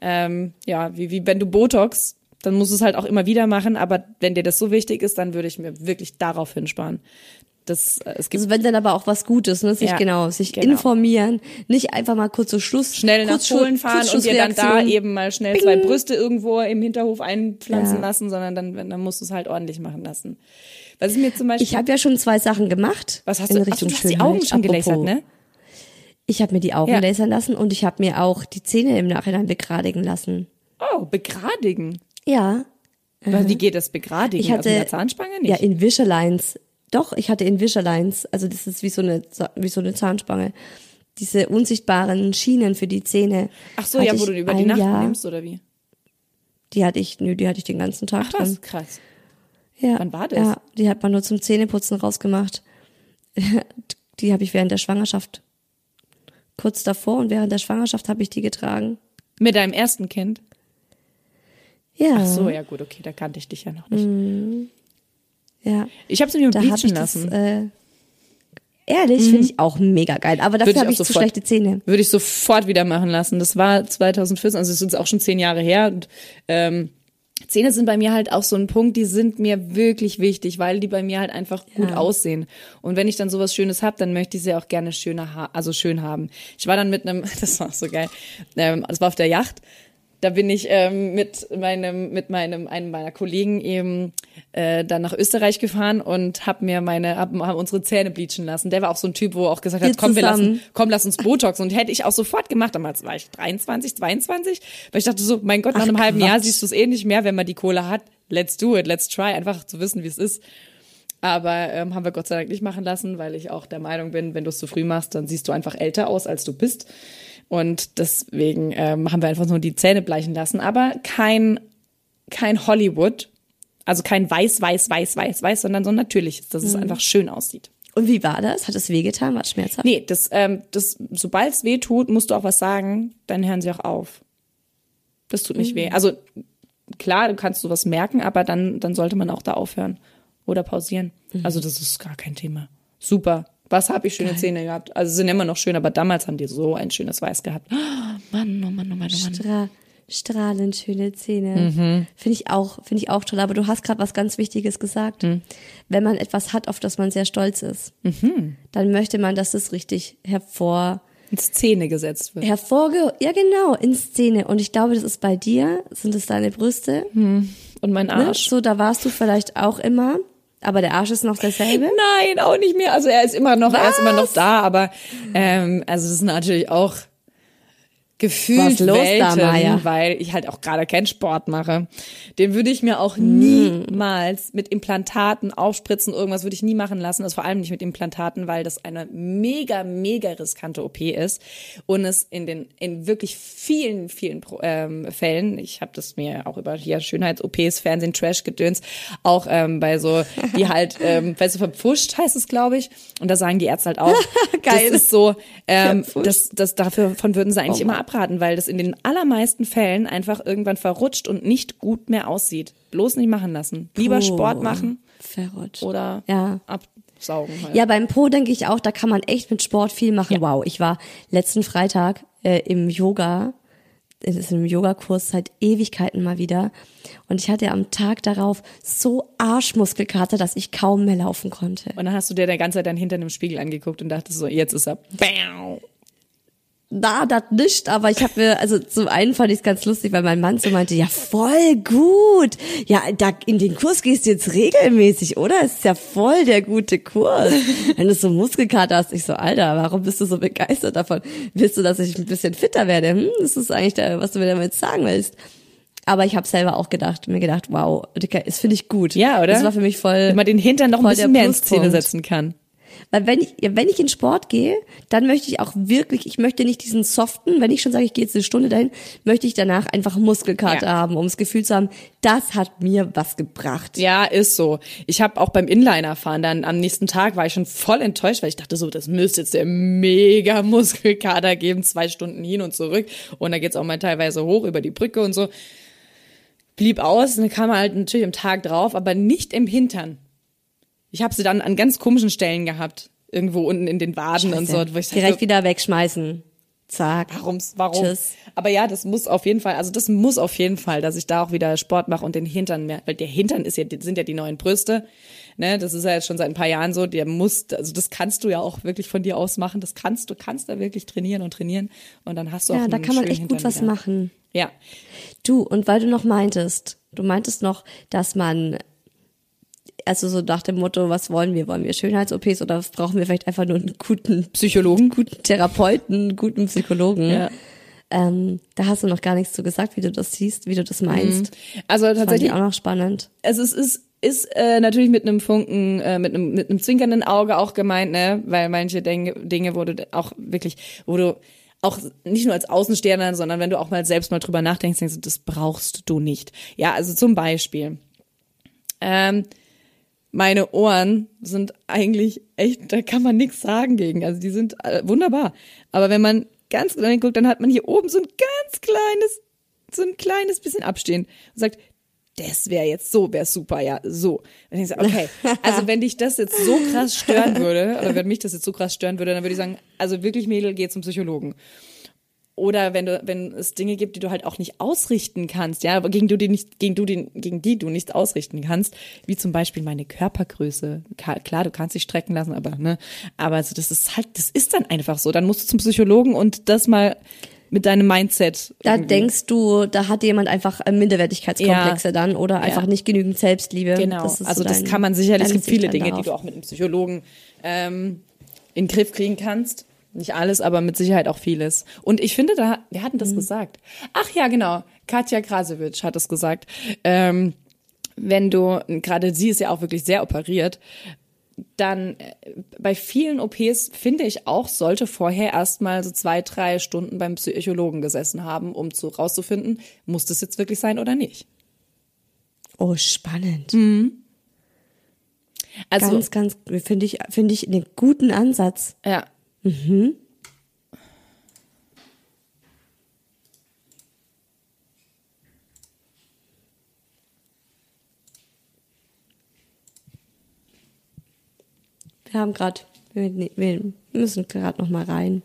ähm, ja, wie, wie wenn du Botox, dann musst du es halt auch immer wieder machen, aber wenn dir das so wichtig ist, dann würde ich mir wirklich darauf hinsparen. Das, äh, es gibt also wenn dann aber auch was Gutes, ne? Sich ja, genau, sich genau. informieren, nicht einfach mal kurz so Schluss schnell nach Polen fahren und dir dann da eben mal schnell Bing. zwei Brüste irgendwo im Hinterhof einpflanzen ja. lassen, sondern dann dann musst du es halt ordentlich machen lassen. Was ist mir zum Beispiel Ich habe ja schon zwei Sachen gemacht. Was hast du? In Richtung Ach, du hast die Augen schon gelasert, ne? Ich habe mir die Augen ja. lasern lassen und ich habe mir auch die Zähne im Nachhinein begradigen lassen. Oh, begradigen? Ja. Wie geht das begradigen? Ich hatte, also der Zahnspange nicht? Ja, in Visaligns doch, ich hatte Invisaligns, also das ist wie so eine, wie so eine Zahnspange. Diese unsichtbaren Schienen für die Zähne. Ach so, ja, wo du über die Nacht Jahr, nimmst, oder wie? Die hatte ich, nö, die hatte ich den ganzen Tag Ach, was, krass. Ja. Wann war das? Ja, die hat man nur zum Zähneputzen rausgemacht. die habe ich während der Schwangerschaft. Kurz davor und während der Schwangerschaft habe ich die getragen. Mit deinem ersten Kind? Ja. Ach so, ja gut, okay, da kannte ich dich ja noch nicht. Mhm. Ja. Ich habe sie mir bleachen lassen. Das, äh, Ehrlich, finde ich auch mega geil. Aber dafür habe ich zu sofort- schlechte Zähne. Würde ich sofort wieder machen lassen. Das war 2014, also es ist auch schon zehn Jahre her. Und, ähm, Zähne sind bei mir halt auch so ein Punkt, die sind mir wirklich wichtig, weil die bei mir halt einfach gut Ja. aussehen. Und wenn ich dann sowas Schönes hab, dann möchte ich sie auch gerne schöner, ha also schön haben. Ich war dann mit einem, das war so geil, ähm, das war auf der Yacht. Da bin ich ähm, mit meinem, mit meinem, einem meiner Kollegen eben äh, dann nach Österreich gefahren und hab mir meine, hab, hab unsere Zähne bleachen lassen. Der war auch so ein Typ, wo auch gesagt hat, Wir komm, wir lassen, komm, lass uns Botox. Und hätte ich auch sofort gemacht. Damals war ich 23, 22. Weil ich dachte so, mein Gott, nach Ach, einem halben Jahr Quatsch. siehst du es eh nicht mehr, wenn man die Kohle hat. Let's do it, let's try. Einfach zu wissen, wie es ist. Aber ähm, haben wir Gott sei Dank nicht machen lassen, weil ich auch der Meinung bin, wenn du es zu früh machst, dann siehst du einfach älter aus, als du bist. Und deswegen ähm, haben wir einfach nur die Zähne bleichen lassen. Aber kein, kein Hollywood, also kein weiß, weiß, weiß, weiß, weiß, sondern so natürliches, dass es einfach schön aussieht. Und wie war das? Hat es wehgetan? War es schmerzhaft? Nee, das, ähm, das, sobald es weh tut, musst du auch was sagen, dann hören sie auch auf. Das tut nicht weh. Also klar, du kannst sowas merken, aber dann, dann sollte man auch da aufhören oder pausieren. Also das ist gar kein Thema. Super. Was habe ich schöne Zähne gehabt? Also sie sind immer noch schön, aber damals haben die so ein schönes Weiß gehabt. Oh, Mann, oh Mann, oh Mann, oh Mann. Stra strahlend schöne Zähne. Finde ich auch, finde ich auch toll. Aber du hast gerade was ganz Wichtiges gesagt. Wenn man etwas hat, auf das man sehr stolz ist, dann möchte man, dass es richtig hervor, Ins Zähne gesetzt wird. hervorge, ja genau, in Szene. Und ich glaube, das ist bei dir, sind es deine Brüste, Und mein ne? Arsch. So, da warst du vielleicht auch immer. Aber der Arsch ist noch derselbe. Nein, auch nicht mehr. Also er ist immer noch, er ist immer noch da, aber ähm, also das ist natürlich auch gefühlt los da, Welten, Maja? weil ich halt auch gerade keinen Sport mache. Den würde ich mir auch Hm. niemals mit Implantaten aufspritzen, irgendwas würde ich nie machen lassen. Also vor allem nicht mit Implantaten, weil das eine mega, mega riskante OP ist und es in den in wirklich vielen, vielen ähm, Fällen, ich habe das mir auch über hier Schönheits-OPs, Fernsehen, Trash gedöns, auch ähm, bei so, die halt, ähm, weißt du, verpfuscht heißt es, glaube ich. Und da sagen die Ärzte halt auch, Geil. das ist so, ähm, das, das dafür von würden sie eigentlich Oh immer. Abraten, weil das in den allermeisten Fällen einfach irgendwann verrutscht und nicht gut mehr aussieht. Bloß nicht machen lassen. Lieber Puh. Sport machen Verrutscht. oder Ja. absaugen halt. Ja, beim Po denke ich auch, da kann man echt mit Sport viel machen. Wow, ich war letzten Freitag äh, im Yoga, es ist im Yogakurs seit Ewigkeiten mal wieder. Und ich hatte am Tag darauf so Arschmuskelkater, dass ich kaum mehr laufen konnte. Und dann hast du dir der ganze Zeit dein Hintern im Spiegel angeguckt und dachtest so, jetzt ist er. Bam. Na, das nicht, aber ich habe mir, also zum einen fand ich es ganz lustig, weil mein Mann so meinte, ja voll gut, ja, da in den Kurs gehst du jetzt regelmäßig, oder? Es ist ja voll der gute Kurs. Wenn du so Muskelkater hast, ich so, Alter, warum bist du so begeistert davon? Willst du, dass ich ein bisschen fitter werde? Hm, das ist eigentlich der, was du mir damit sagen willst. Aber ich habe selber auch gedacht, mir gedacht, wow, das finde ich gut. Ja, oder? Das war für mich voll. Wenn man den Hintern noch ein bisschen mehr ins Zähne Pluspunkt. setzen kann. Weil wenn ich, wenn ich in Sport gehe, dann möchte ich auch wirklich, ich möchte nicht diesen soften, wenn ich schon sage, ich gehe jetzt eine Stunde dahin, möchte ich danach einfach Muskelkater Ja. haben, um das Gefühl zu haben, das hat mir was gebracht. Ja, ist so. Ich habe auch beim Inliner fahren dann am nächsten Tag war ich schon voll enttäuscht, weil ich dachte so, das müsste jetzt der mega Muskelkater geben, zwei Stunden hin und zurück und da geht's auch mal teilweise hoch über die Brücke und so. Blieb aus, dann kam er halt natürlich am Tag drauf, aber nicht im Hintern. Ich habe sie dann an ganz komischen Stellen gehabt, irgendwo unten in den Waden und so, wo ich Direkt dachte, wieder wegschmeißen. Zack. Warum's, warum? Tschüss. Aber ja, das muss auf jeden Fall, also das muss auf jeden Fall, dass ich da auch wieder Sport mache und den Hintern mehr, weil der Hintern ist ja, sind ja die neuen Brüste. Ne, das ist ja jetzt schon seit ein paar Jahren so, der muss, also das kannst du ja auch wirklich von dir aus machen. Das kannst du, kannst da wirklich trainieren und trainieren und dann hast du auch Ja, da kann man echt gut was wieder. machen. Ja. Du, und weil du noch meintest, du meintest noch, dass man, also so nach dem Motto, was wollen wir? Wollen wir Schönheits-OPs oder brauchen wir vielleicht einfach nur einen guten Psychologen. guten Therapeuten, einen guten Psychologen? Ja. Ähm, da hast du noch gar nichts zu gesagt, wie du das siehst, wie du das meinst. Also Fand tatsächlich, ich auch noch spannend. also es ist ist äh, natürlich mit einem Funken, äh, mit einem mit einem zwinkernden Auge auch gemeint, ne, weil manche Dinge, Dinge, wo du auch wirklich, wo du auch nicht nur als Außenstehender, sondern wenn du auch mal selbst mal drüber nachdenkst, denkst du, das brauchst du nicht. Ja, also zum Beispiel, ähm, meine Ohren sind eigentlich echt, da kann man nichts sagen gegen. Also die sind äh, wunderbar. Aber wenn man ganz genau hinguckt, dann hat man hier oben so ein ganz kleines, so ein kleines bisschen Abstehen und sagt, das wäre jetzt so, wäre super, ja, so. Und ich so, okay, also wenn dich das jetzt so krass stören würde, oder wenn mich das jetzt so krass stören würde, dann würde ich sagen, also wirklich Mädel, geh zum Psychologen. Oder wenn du, wenn es Dinge gibt, die du halt auch nicht ausrichten kannst, ja, gegen du die nicht, gegen du die, gegen die du nichts ausrichten kannst, wie zum Beispiel meine Körpergröße. Klar, du kannst dich strecken lassen, aber ne, aber also das ist halt, das ist dann einfach so. Dann musst du zum Psychologen und das mal mit deinem Mindset. Da irgendwie. denkst du, da hat jemand einfach Minderwertigkeitskomplexe ja. dann oder einfach ja. nicht genügend Selbstliebe. Genau. Das also so das dein, kann man sicherlich. Es gibt viele Dinge, darauf. die du auch mit einem Psychologen ähm, in den Griff kriegen kannst. Nicht alles, aber mit Sicherheit auch vieles. Und ich finde, da, wir hatten das mhm. gesagt. Ach ja, genau. Katja Krasewitsch hat es gesagt. Ähm, wenn du, gerade sie ist ja auch wirklich sehr operiert, dann äh, bei vielen OPs finde ich auch, sollte vorher erstmal so zwei, drei Stunden beim Psychologen gesessen haben, um zu rauszufinden, muss das jetzt wirklich sein oder nicht. Oh, spannend. Mhm. Also, ganz, ganz, finde ich, finde ich einen guten Ansatz. Ja, Mhm. Wir haben gerade, wir, wir müssen gerade noch mal rein.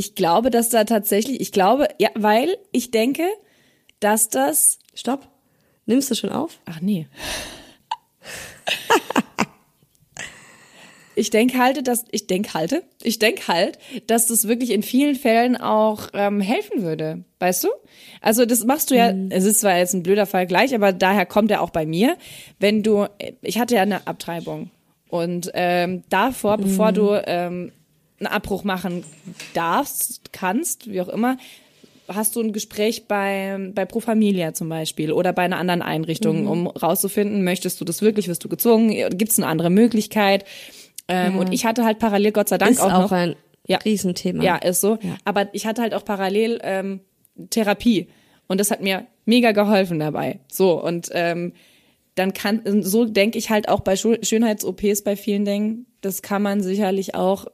Ich glaube, dass da tatsächlich, ich glaube, ja, weil ich denke, dass das. Stopp. Nimmst du schon auf? Ach nee. ich denke halte, dass ich denke halte, ich denke halt, dass das wirklich in vielen Fällen auch ähm, helfen würde, weißt du? Also das machst du ja. Mhm. Es ist zwar jetzt ein blöder Fall gleich, aber daher kommt er auch bei mir. Wenn du, ich hatte ja eine Abtreibung und ähm, davor, mhm. bevor du ähm, einen Abbruch machen darfst, kannst, wie auch immer, hast du ein Gespräch bei, bei Pro Familia zum Beispiel oder bei einer anderen Einrichtung, mhm. um rauszufinden, möchtest du das wirklich, wirst du gezwungen, gibt es eine andere Möglichkeit? Ähm, ja. Und ich hatte halt parallel, Gott sei Dank, ist auch, auch noch, ein ja, Riesenthema. Ja, ist so. Ja. Aber ich hatte halt auch parallel ähm, Therapie und das hat mir mega geholfen dabei. So und ähm, dann kann, so denke ich halt auch bei Schönheits-OPs bei vielen Dingen, das kann man sicherlich auch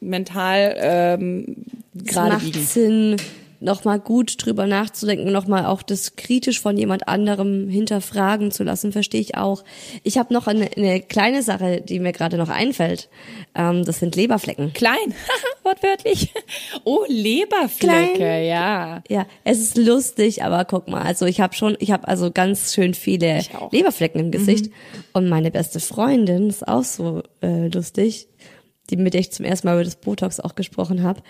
mental ähm, gerade macht biegen. Sinn, nochmal gut drüber nachzudenken, nochmal auch das kritisch von jemand anderem hinterfragen zu lassen, verstehe ich auch. Ich habe noch eine, eine, kleine Sache, die mir gerade noch einfällt. Ähm, das sind Leberflecken. Klein, wortwörtlich. Oh, Leberflecke, Klein. ja. Ja, es ist lustig, aber guck mal, also ich habe schon, ich habe also ganz schön viele Leberflecken im Gesicht. Mhm. Und meine beste Freundin ist auch so äh, lustig die mit der ich zum ersten Mal über das Botox auch gesprochen habe,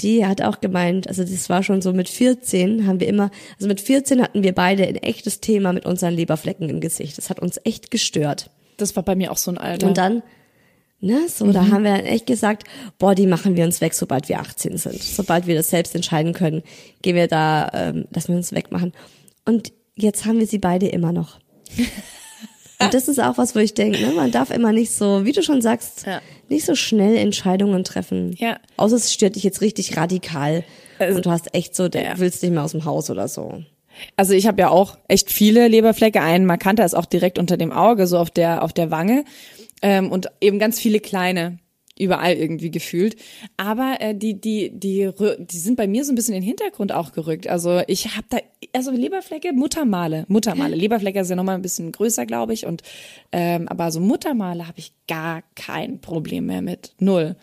die hat auch gemeint, also das war schon so mit 14 haben wir immer, also mit 14 hatten wir beide ein echtes Thema mit unseren Leberflecken im Gesicht. Das hat uns echt gestört. Das war bei mir auch so ein Alter. Und dann, ne, so, mhm. da haben wir echt gesagt, boah, die machen wir uns weg, sobald wir 18 sind. Sobald wir das selbst entscheiden können, gehen wir da, ähm, lassen wir uns wegmachen. Und jetzt haben wir sie beide immer noch. Und das ist auch was, wo ich denke, ne, man darf immer nicht so, wie du schon sagst, ja. nicht so schnell Entscheidungen treffen. Ja. Außer es stört dich jetzt richtig radikal also, und du hast echt so, ja. willst nicht mehr aus dem Haus oder so. Also ich habe ja auch echt viele Leberflecke. Ein markanter ist auch direkt unter dem Auge, so auf der auf der Wange ähm, und eben ganz viele kleine überall irgendwie gefühlt. Aber äh, die, die, die, die sind bei mir so ein bisschen in den Hintergrund auch gerückt. Also ich habe da, also Leberflecke, Muttermale, Muttermale. Leberflecke ist ja nochmal ein bisschen größer, glaube ich. Und ähm, aber so Muttermale habe ich gar kein Problem mehr mit. Null.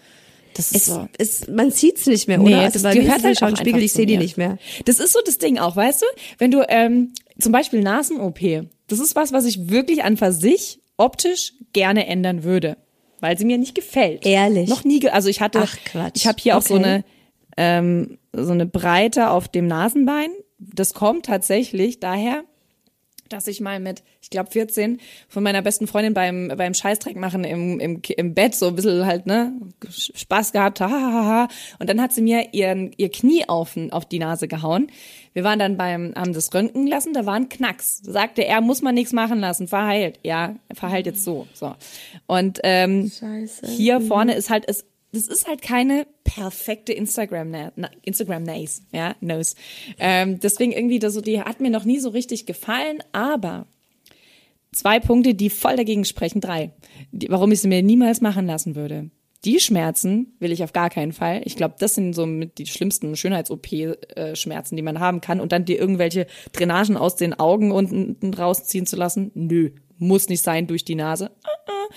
Das ist es, so. Es, man sieht's nicht mehr, oder? Nee, also das gehört halt auch Spiegel, ich sehe die nicht mehr. Das ist so das Ding auch, weißt du? Wenn du ähm, zum Beispiel Nasen-OP, das ist was, was ich wirklich an für sich optisch gerne ändern würde weil sie mir nicht gefällt. Ehrlich? Noch nie, also ich hatte, Ach, Quatsch. ich habe hier okay. auch so eine ähm, so eine Breite auf dem Nasenbein. Das kommt tatsächlich daher, dass ich mal mit, ich glaube 14, von meiner besten Freundin beim beim Scheißdreck machen im, im, im Bett so ein bisschen halt, ne, Spaß gehabt, ha, ha, ha, ha. Und dann hat sie mir ihren, ihr Knie auf, auf die Nase gehauen. Wir waren dann beim, haben das röntgen lassen, da war ein Knacks. Sagte er, muss man nichts machen lassen, verheilt. Ja, verheilt jetzt so, so. Und ähm, Scheiße. hier mhm. vorne ist halt, es, das ist halt keine perfekte Instagram Instagram Nase, ja, Nose. Ähm, deswegen irgendwie, das, so, die hat mir noch nie so richtig gefallen, aber zwei Punkte, die voll dagegen sprechen, drei, die, warum ich sie mir niemals machen lassen würde. Die Schmerzen will ich auf gar keinen Fall. Ich glaube, das sind so mit die schlimmsten Schönheits-OP-Schmerzen, die man haben kann. Und dann dir irgendwelche Drainagen aus den Augen unten rausziehen zu lassen, nö, muss nicht sein durch die Nase. Uh -uh.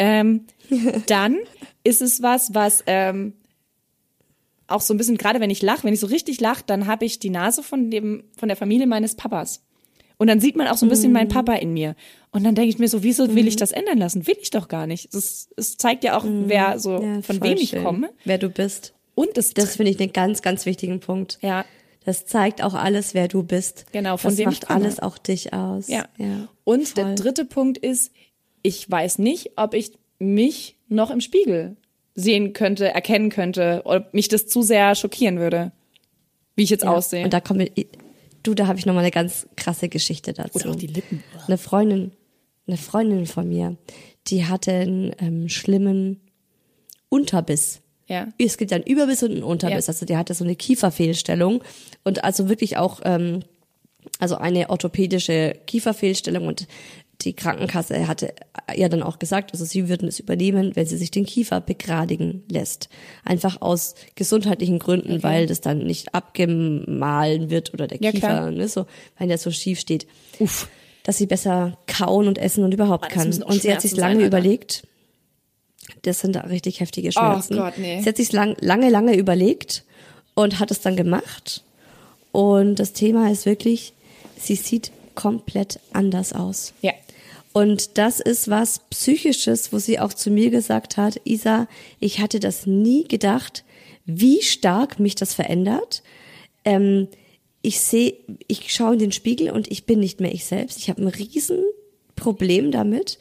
Ähm, dann ist es was, was ähm, auch so ein bisschen, gerade wenn ich lache, wenn ich so richtig lache, dann habe ich die Nase von dem, von der Familie meines Papas. Und dann sieht man auch so ein bisschen mhm. meinen Papa in mir. Und dann denke ich mir so, wieso will ich mhm. das ändern lassen? Will ich doch gar nicht. Es zeigt ja auch, mhm. wer so, ja, von wem ich komme. Wer du bist. Und das, das finde ich einen ganz, ganz wichtigen Punkt. Ja. Das zeigt auch alles, wer du bist. Genau, von das wem macht ich komme. alles auch dich aus. Ja. ja Und voll. der dritte Punkt ist, ich weiß nicht, ob ich mich noch im Spiegel sehen könnte, erkennen könnte, ob mich das zu sehr schockieren würde, wie ich jetzt ja. aussehe. Und da kommen du, da habe ich noch mal eine ganz krasse Geschichte dazu. Oder auch die Lippen. Eine Freundin, eine Freundin von mir, die hatte einen ähm, schlimmen Unterbiss. Ja. Es gibt ja einen Überbiss und einen Unterbiss. Ja. Also die hatte so eine Kieferfehlstellung und also wirklich auch ähm, also eine orthopädische Kieferfehlstellung und die Krankenkasse hatte ja dann auch gesagt, also sie würden es übernehmen, wenn sie sich den Kiefer begradigen lässt. Einfach aus gesundheitlichen Gründen, okay. weil das dann nicht abgemahlen wird oder der ja, Kiefer, ne, so, weil der so schief steht. Uff. Dass sie besser kauen und essen und überhaupt kann. Und sie hat sich lange sein, überlegt. Das sind da richtig heftige Schmerzen. Oh Gott, nee. Sie hat sich lang, lange, lange überlegt und hat es dann gemacht. Und das Thema ist wirklich, sie sieht komplett anders aus. Ja. Und das ist was Psychisches, wo sie auch zu mir gesagt hat, Isa, ich hatte das nie gedacht, wie stark mich das verändert. Ähm, ich sehe, ich schaue in den Spiegel und ich bin nicht mehr ich selbst. Ich habe ein Riesenproblem damit.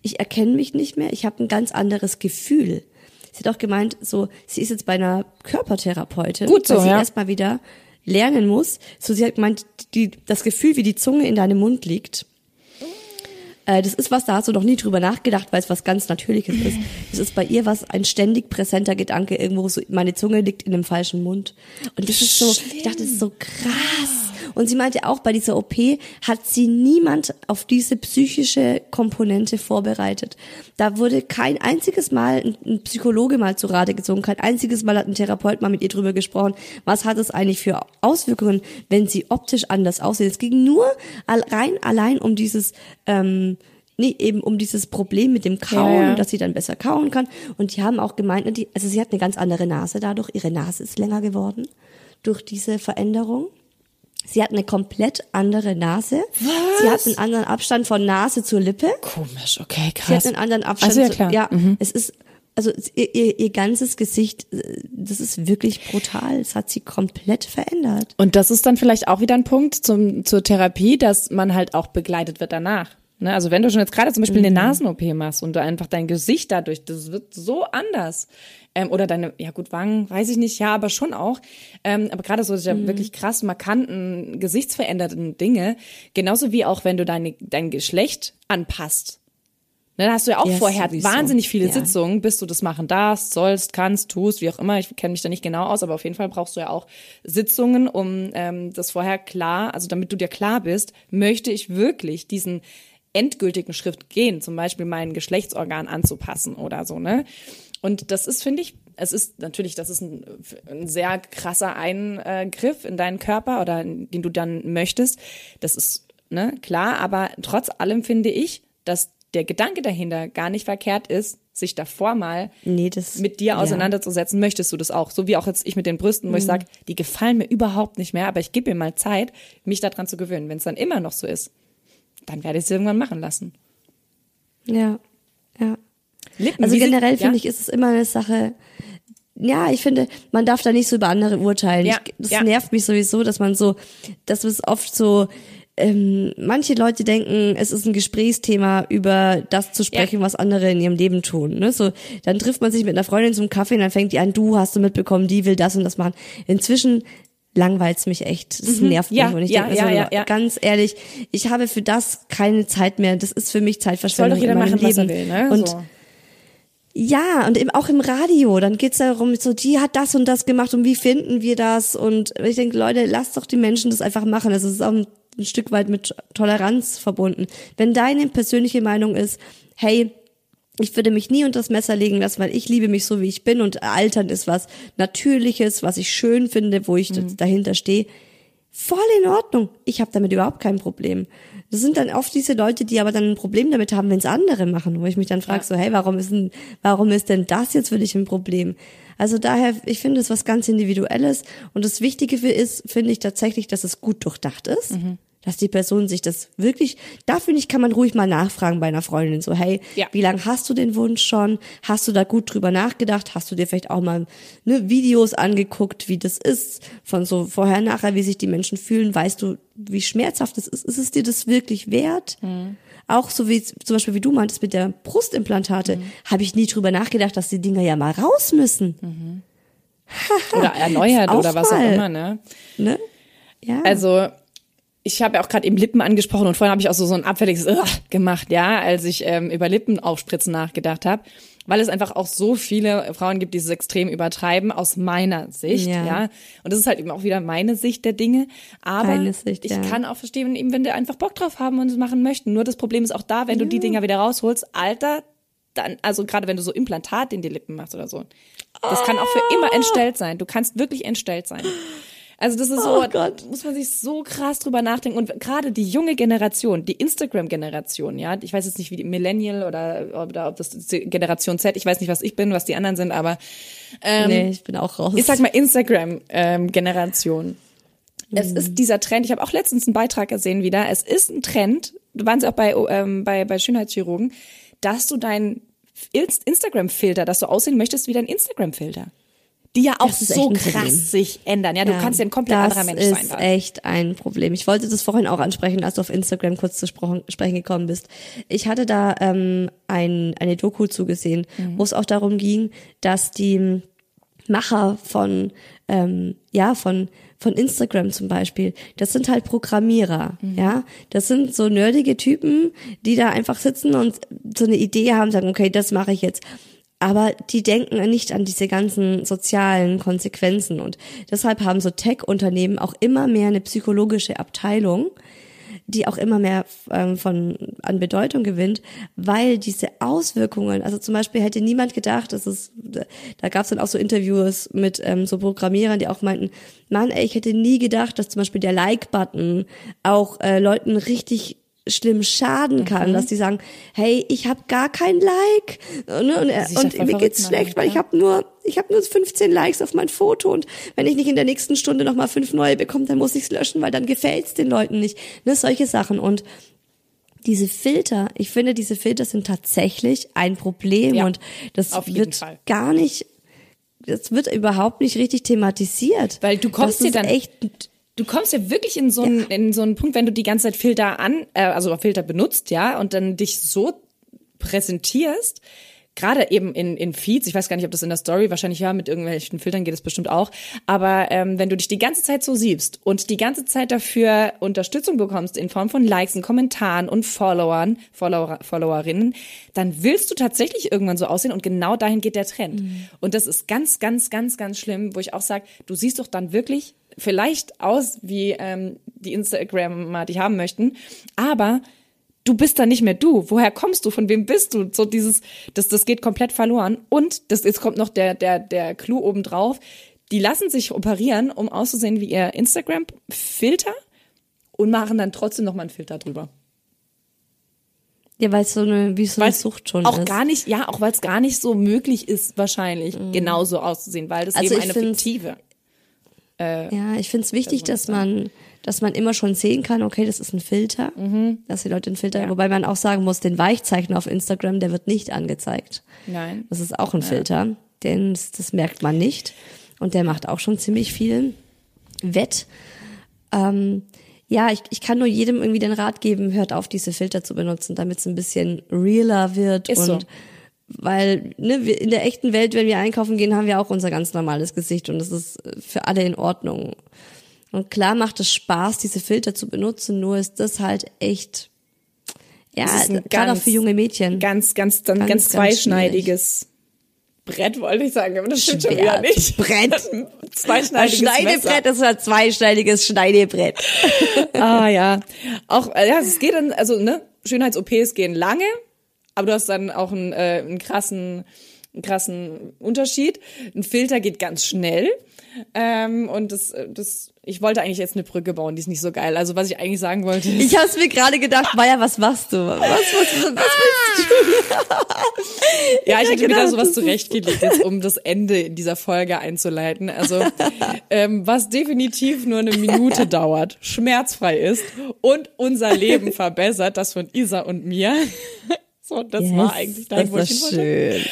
Ich erkenne mich nicht mehr. Ich habe ein ganz anderes Gefühl. Sie hat auch gemeint, so, sie ist jetzt bei einer Körpertherapeutin, Gut so, weil sie ja. erstmal wieder lernen muss. So, sie hat gemeint, die, das Gefühl, wie die Zunge in deinem Mund liegt, das ist was, da hast du noch nie drüber nachgedacht, weil es was ganz Natürliches ist. Das ist bei ihr was, ein ständig präsenter Gedanke irgendwo, so, meine Zunge liegt in dem falschen Mund. Und das ist so, ich dachte, das ist so krass. Und sie meinte auch, bei dieser OP hat sie niemand auf diese psychische Komponente vorbereitet. Da wurde kein einziges Mal ein, Psychologe mal zu Rate gezogen, kein einziges Mal hat ein Therapeut mal mit ihr drüber gesprochen. Was hat es eigentlich für Auswirkungen, wenn sie optisch anders aussieht? Es ging nur rein allein um dieses ähm, nee, eben um dieses Problem mit dem Kauen, ja, ja. dass sie dann besser kauen kann. Und die haben auch gemeint, die, also sie hat eine ganz andere Nase dadurch. Ihre Nase ist länger geworden durch diese Veränderung. Sie hat eine komplett andere Nase. Was? Sie hat einen anderen Abstand von Nase zur Lippe. Komisch, okay, krass. Sie hat einen anderen Abstand. Also ja, klar. Zu, ja, mhm. es ist also ihr, ihr, ihr ganzes Gesicht, das ist wirklich brutal. Es hat sie komplett verändert. Und das ist dann vielleicht auch wieder ein Punkt zum, zur Therapie, dass man halt auch begleitet wird danach. Ne? Also wenn du schon jetzt gerade zum Beispiel mhm. eine Nasen-OP machst und du einfach dein Gesicht dadurch, das wird so anders. Ähm, oder deine, ja gut, Wangen, weiß ich nicht, ja, aber schon auch. Ähm, aber gerade so diese mhm. wirklich krass markanten, gesichtsveränderten Dinge, genauso wie auch wenn du deine, dein Geschlecht anpasst. Ne, da hast du ja auch yes, vorher sowieso. wahnsinnig viele ja. Sitzungen, bis du das machen darfst, sollst, kannst, tust, wie auch immer. Ich kenne mich da nicht genau aus, aber auf jeden Fall brauchst du ja auch Sitzungen, um ähm, das vorher klar, also damit du dir klar bist, möchte ich wirklich diesen endgültigen Schritt gehen, zum Beispiel mein Geschlechtsorgan anzupassen oder so, ne? Und das ist, finde ich, es ist natürlich, das ist ein, ein, sehr krasser Eingriff in deinen Körper oder den du dann möchtest. Das ist, ne, klar, aber trotz allem finde ich, dass der Gedanke dahinter gar nicht verkehrt ist, sich davor mal nee, das, mit dir auseinanderzusetzen. Ja. Möchtest du das auch? So wie auch jetzt ich mit den Brüsten, wo mhm. ich sage, die gefallen mir überhaupt nicht mehr, aber ich gebe mir mal Zeit, mich daran zu gewöhnen. Wenn es dann immer noch so ist, dann werde ich es irgendwann machen lassen. Ja, ja. Lippen, also generell finde ja? ich, ist es immer eine Sache, ja, ich finde, man darf da nicht so über andere urteilen. Ja, ich, das ja. nervt mich sowieso, dass man so, dass es oft so, ähm, manche Leute denken, es ist ein Gesprächsthema, über das zu sprechen, ja. was andere in ihrem Leben tun. Ne? So, dann trifft man sich mit einer Freundin zum Kaffee und dann fängt die an, du hast du mitbekommen, die will das und das machen. Inzwischen langweilt's mich echt. Das mhm. nervt ja, mich. Und ich ja, denke ja, so, ja, ganz ehrlich, ich habe für das keine Zeit mehr. Das ist für mich Zeitverschwendung Soll doch jeder machen, Leben. was er will, ne? Und so. Ja, und eben auch im Radio, dann geht's darum, so, die hat das und das gemacht und wie finden wir das? Und ich denke, Leute, lasst doch die Menschen das einfach machen. Das ist auch ein, ein Stück weit mit Toleranz verbunden. Wenn deine persönliche Meinung ist, hey, ich würde mich nie unter das Messer legen lassen, weil ich liebe mich so, wie ich bin und Altern ist was Natürliches, was ich schön finde, wo ich mhm. dahinter stehe. Voll in Ordnung. Ich habe damit überhaupt kein Problem. Das sind dann oft diese Leute, die aber dann ein Problem damit haben, wenn es andere machen, wo ich mich dann frage, ja. so, hey, warum ist denn, warum ist denn das jetzt für dich ein Problem? Also daher, ich finde es was ganz Individuelles und das Wichtige für ist, finde ich tatsächlich, dass es gut durchdacht ist. Mhm dass die Person sich das wirklich, da finde ich, kann man ruhig mal nachfragen bei einer Freundin, so, hey, ja. wie lange hast du den Wunsch schon? Hast du da gut drüber nachgedacht? Hast du dir vielleicht auch mal ne, Videos angeguckt, wie das ist, von so vorher, nachher, wie sich die Menschen fühlen? Weißt du, wie schmerzhaft es ist? Ist es dir das wirklich wert? Mhm. Auch so wie zum Beispiel, wie du meintest mit der Brustimplantate, mhm. habe ich nie drüber nachgedacht, dass die Dinger ja mal raus müssen. Mhm. oder erneuert oder was mal. auch immer, ne? ne? Ja. Also ich habe ja auch gerade eben Lippen angesprochen und vorhin habe ich auch so, so ein abfälliges Ugh gemacht, ja, als ich ähm, über Lippenaufspritzen nachgedacht habe, weil es einfach auch so viele Frauen gibt, die es extrem übertreiben, aus meiner Sicht, ja. ja. Und das ist halt eben auch wieder meine Sicht der Dinge. Aber Sicht, ich ja. kann auch verstehen, eben wenn die einfach Bock drauf haben und es machen möchten. Nur das Problem ist auch da, wenn ja. du die Dinger wieder rausholst, Alter, dann, also gerade wenn du so Implantat in die Lippen machst oder so. Das kann auch für immer entstellt sein. Du kannst wirklich entstellt sein. Also das ist so, oh Gott. muss man sich so krass drüber nachdenken. Und gerade die junge Generation, die Instagram-Generation, ja, ich weiß jetzt nicht, wie die Millennial oder, oder ob das Generation Z, ich weiß nicht, was ich bin, was die anderen sind, aber ähm, nee, ich bin auch raus. Ich sag mal Instagram-Generation. Ähm, es ist dieser Trend, ich habe auch letztens einen Beitrag gesehen wieder, es ist ein Trend, du warst auch bei, ähm, bei, bei Schönheitschirurgen, dass du deinen Instagram-Filter, dass du aussehen möchtest wie dein Instagram-Filter die ja auch so krass sich ändern. Ja, du ja, kannst ja ein komplett anderer Mensch sein. Das ist echt ein Problem. Ich wollte das vorhin auch ansprechen, als du auf Instagram kurz zu sprechen gekommen bist. Ich hatte da ähm, ein, eine Doku zugesehen, mhm. wo es auch darum ging, dass die Macher von ähm, ja von von Instagram zum Beispiel, das sind halt Programmierer, mhm. ja, das sind so nerdige Typen, die da einfach sitzen und so eine Idee haben, sagen, okay, das mache ich jetzt aber die denken nicht an diese ganzen sozialen Konsequenzen. Und deshalb haben so Tech-Unternehmen auch immer mehr eine psychologische Abteilung, die auch immer mehr ähm, von an Bedeutung gewinnt, weil diese Auswirkungen, also zum Beispiel hätte niemand gedacht, dass es, da gab es dann auch so Interviews mit ähm, so Programmierern, die auch meinten, Mann, ey, ich hätte nie gedacht, dass zum Beispiel der Like-Button auch äh, Leuten richtig schlimm schaden kann, mhm. dass die sagen, hey, ich habe gar kein Like ne, und, und, und mir geht's schlecht, weil ich habe nur ich habe nur 15 Likes auf mein Foto und wenn ich nicht in der nächsten Stunde noch mal fünf neue bekomme, dann muss ich's löschen, weil dann gefällt's den Leuten nicht. Ne, solche Sachen und diese Filter, ich finde, diese Filter sind tatsächlich ein Problem ja, und das wird Fall. gar nicht das wird überhaupt nicht richtig thematisiert. Weil du kommst dir dann echt du kommst ja wirklich in so einen, ja. in so einen Punkt, wenn du die ganze Zeit Filter an, äh, also Filter benutzt, ja, und dann dich so präsentierst, gerade eben in, in Feeds, ich weiß gar nicht, ob das in der Story, wahrscheinlich ja, mit irgendwelchen Filtern geht es bestimmt auch, aber ähm, wenn du dich die ganze Zeit so siehst und die ganze Zeit dafür Unterstützung bekommst in Form von Likes und Kommentaren und Followern, Follower, Followerinnen, dann willst du tatsächlich irgendwann so aussehen und genau dahin geht der Trend. Mhm. Und das ist ganz, ganz, ganz, ganz schlimm, wo ich auch sage, du siehst doch dann wirklich vielleicht aus, wie ähm, die Instagrammer die haben möchten, aber du bist dann nicht mehr du. Woher kommst du? Von wem bist du? So dieses, das, das geht komplett verloren. Und das, jetzt kommt noch der, der, der Clou obendrauf. Die lassen sich operieren, um auszusehen wie ihr Instagram-Filter und machen dann trotzdem noch mal einen Filter drüber. Ja, weil es so eine, wie so eine Sucht schon auch ist. gar nicht, ja, auch weil es gar nicht so möglich ist, wahrscheinlich mhm. genauso auszusehen, weil das also eben eine fiktive. Äh, ja, ich finde es wichtig, dass man, dass man immer schon sehen kann, okay, das ist ein Filter, mhm. dass die Leute einen Filter, ja. wobei man auch sagen muss, den Weichzeichner auf Instagram, der wird nicht angezeigt. Nein. Das ist auch ein ja. Filter, denn das, das, merkt man nicht und der macht auch schon ziemlich viel Wett. Ähm, ja, ich, ich kann nur jedem irgendwie den Rat geben, hört auf, diese Filter zu benutzen, damit es ein bisschen realer wird ist und so weil ne, wir in der echten Welt, wenn wir einkaufen gehen, haben wir auch unser ganz normales Gesicht und das ist für alle in Ordnung. Und klar macht es Spaß, diese Filter zu benutzen, nur ist das halt echt, ja, gerade auch für junge Mädchen. Ganz, ganz, dann ganz, ganz zweischneidiges Brett wollte ich sagen, aber das stimmt schon wieder nicht. Brett. Zweischneidiges Schneidebrett, das war ein zweischneidiges Schneidebrett. ah ja, auch äh, ja, es geht dann, also ne, Schönheits-OPs gehen lange, aber du hast dann auch einen, äh, einen krassen, einen krassen Unterschied. Ein Filter geht ganz schnell. Ähm, und das, das, ich wollte eigentlich jetzt eine Brücke bauen, die ist nicht so geil. Also was ich eigentlich sagen wollte. Ist, Ich hab's mir gerade gedacht, Maja, was machst du? Was, was, was, was willst du? ja, ich hatte genau, wieder sowas das ist- zurechtgelegt, jetzt, um das Ende dieser Folge einzuleiten. Also ähm, was definitiv nur eine Minute dauert, schmerzfrei ist und unser Leben verbessert, das von Isa und mir. So, das war eigentlich das dein, hin wollte. schön.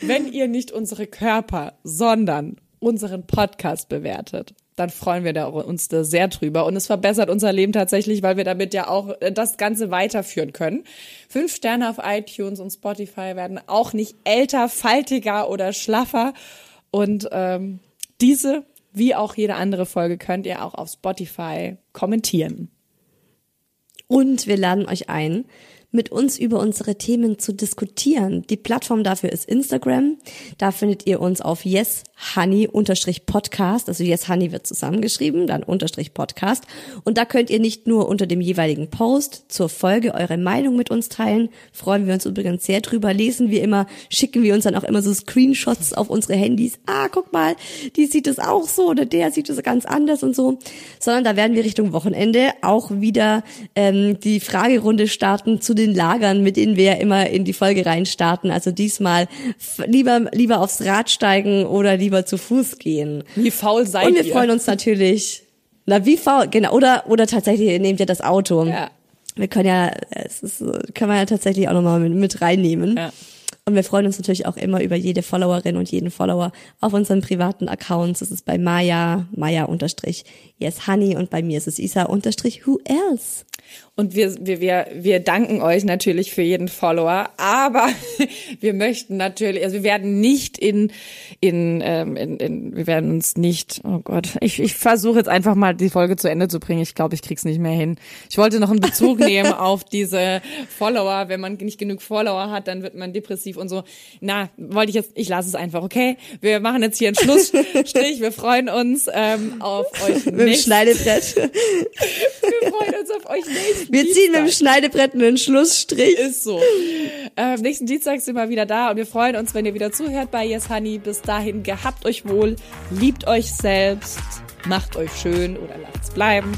Wenn ihr nicht unsere Körper, sondern unseren Podcast bewertet, dann freuen wir da, uns da sehr drüber. Und es verbessert unser Leben tatsächlich, weil wir damit ja auch äh, das Ganze weiterführen können. Fünf Sterne auf iTunes und Spotify werden auch nicht älter, faltiger oder schlaffer. Und ähm, diese, wie auch jede andere Folge, könnt ihr auch auf Spotify kommentieren. Und wir laden euch ein, mit uns über unsere Themen zu diskutieren. Die Plattform dafür ist Instagram. Da findet ihr uns auf yeshoney-podcast. Also yeshoney wird zusammengeschrieben, dann unterstrich Podcast. Und da könnt ihr nicht nur unter dem jeweiligen Post zur Folge eure Meinung mit uns teilen. Freuen wir uns übrigens sehr drüber. Lesen wir immer, schicken wir uns dann auch immer so Screenshots auf unsere Handys. Ah, guck mal, die sieht es auch so oder der sieht es ganz anders und so. Sondern da werden wir Richtung Wochenende auch wieder ähm, die Fragerunde starten zu den Lagern, mit denen wir ja immer in die Folge reinstarten. Also diesmal lieber, lieber aufs Rad steigen oder lieber zu Fuß gehen. Wie faul seid Und wir ihr? freuen uns natürlich. Na, wie faul, genau, oder, oder tatsächlich ihr nehmt ihr das Auto. Ja. Wir können ja, es ist, kann man ja tatsächlich auch nochmal mit, mit reinnehmen. Ja. Und wir freuen uns natürlich auch immer über jede Followerin und jeden Follower auf unseren privaten Accounts. Das ist bei Maya, Maya unterstrich yes honey und bei mir ist es Isa unterstrich who else. Und wir, wir, wir, wir danken euch natürlich für jeden Follower, aber wir möchten natürlich, also wir werden nicht in, in, ähm, in, in wir werden uns nicht, oh Gott, ich, ich versuche jetzt einfach mal die Folge zu Ende zu bringen. Ich glaube, ich krieg's nicht mehr hin. Ich wollte noch einen Bezug nehmen auf diese Follower. Wenn man nicht genug Follower hat, dann wird man depressiv und so. Na, wollte ich jetzt, ich lasse es einfach, okay? Wir machen jetzt hier einen Schlussstrich. Wir freuen uns ähm, auf euch Mit dem Schneidebrett. wir freuen uns auf euch nächsten Wir ziehen mit dem Dienstag. Schneidebrett einen Schlussstrich. Ist so. Ähm, nächsten Dienstag sind wir wieder da und wir freuen uns, wenn ihr wieder zuhört bei Yes Honey. Bis dahin, gehabt euch wohl, liebt euch selbst, macht euch schön oder lasst's bleiben.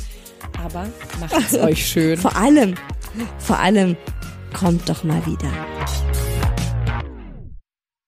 Aber macht's euch schön. Vor allem, vor allem, kommt doch mal wieder.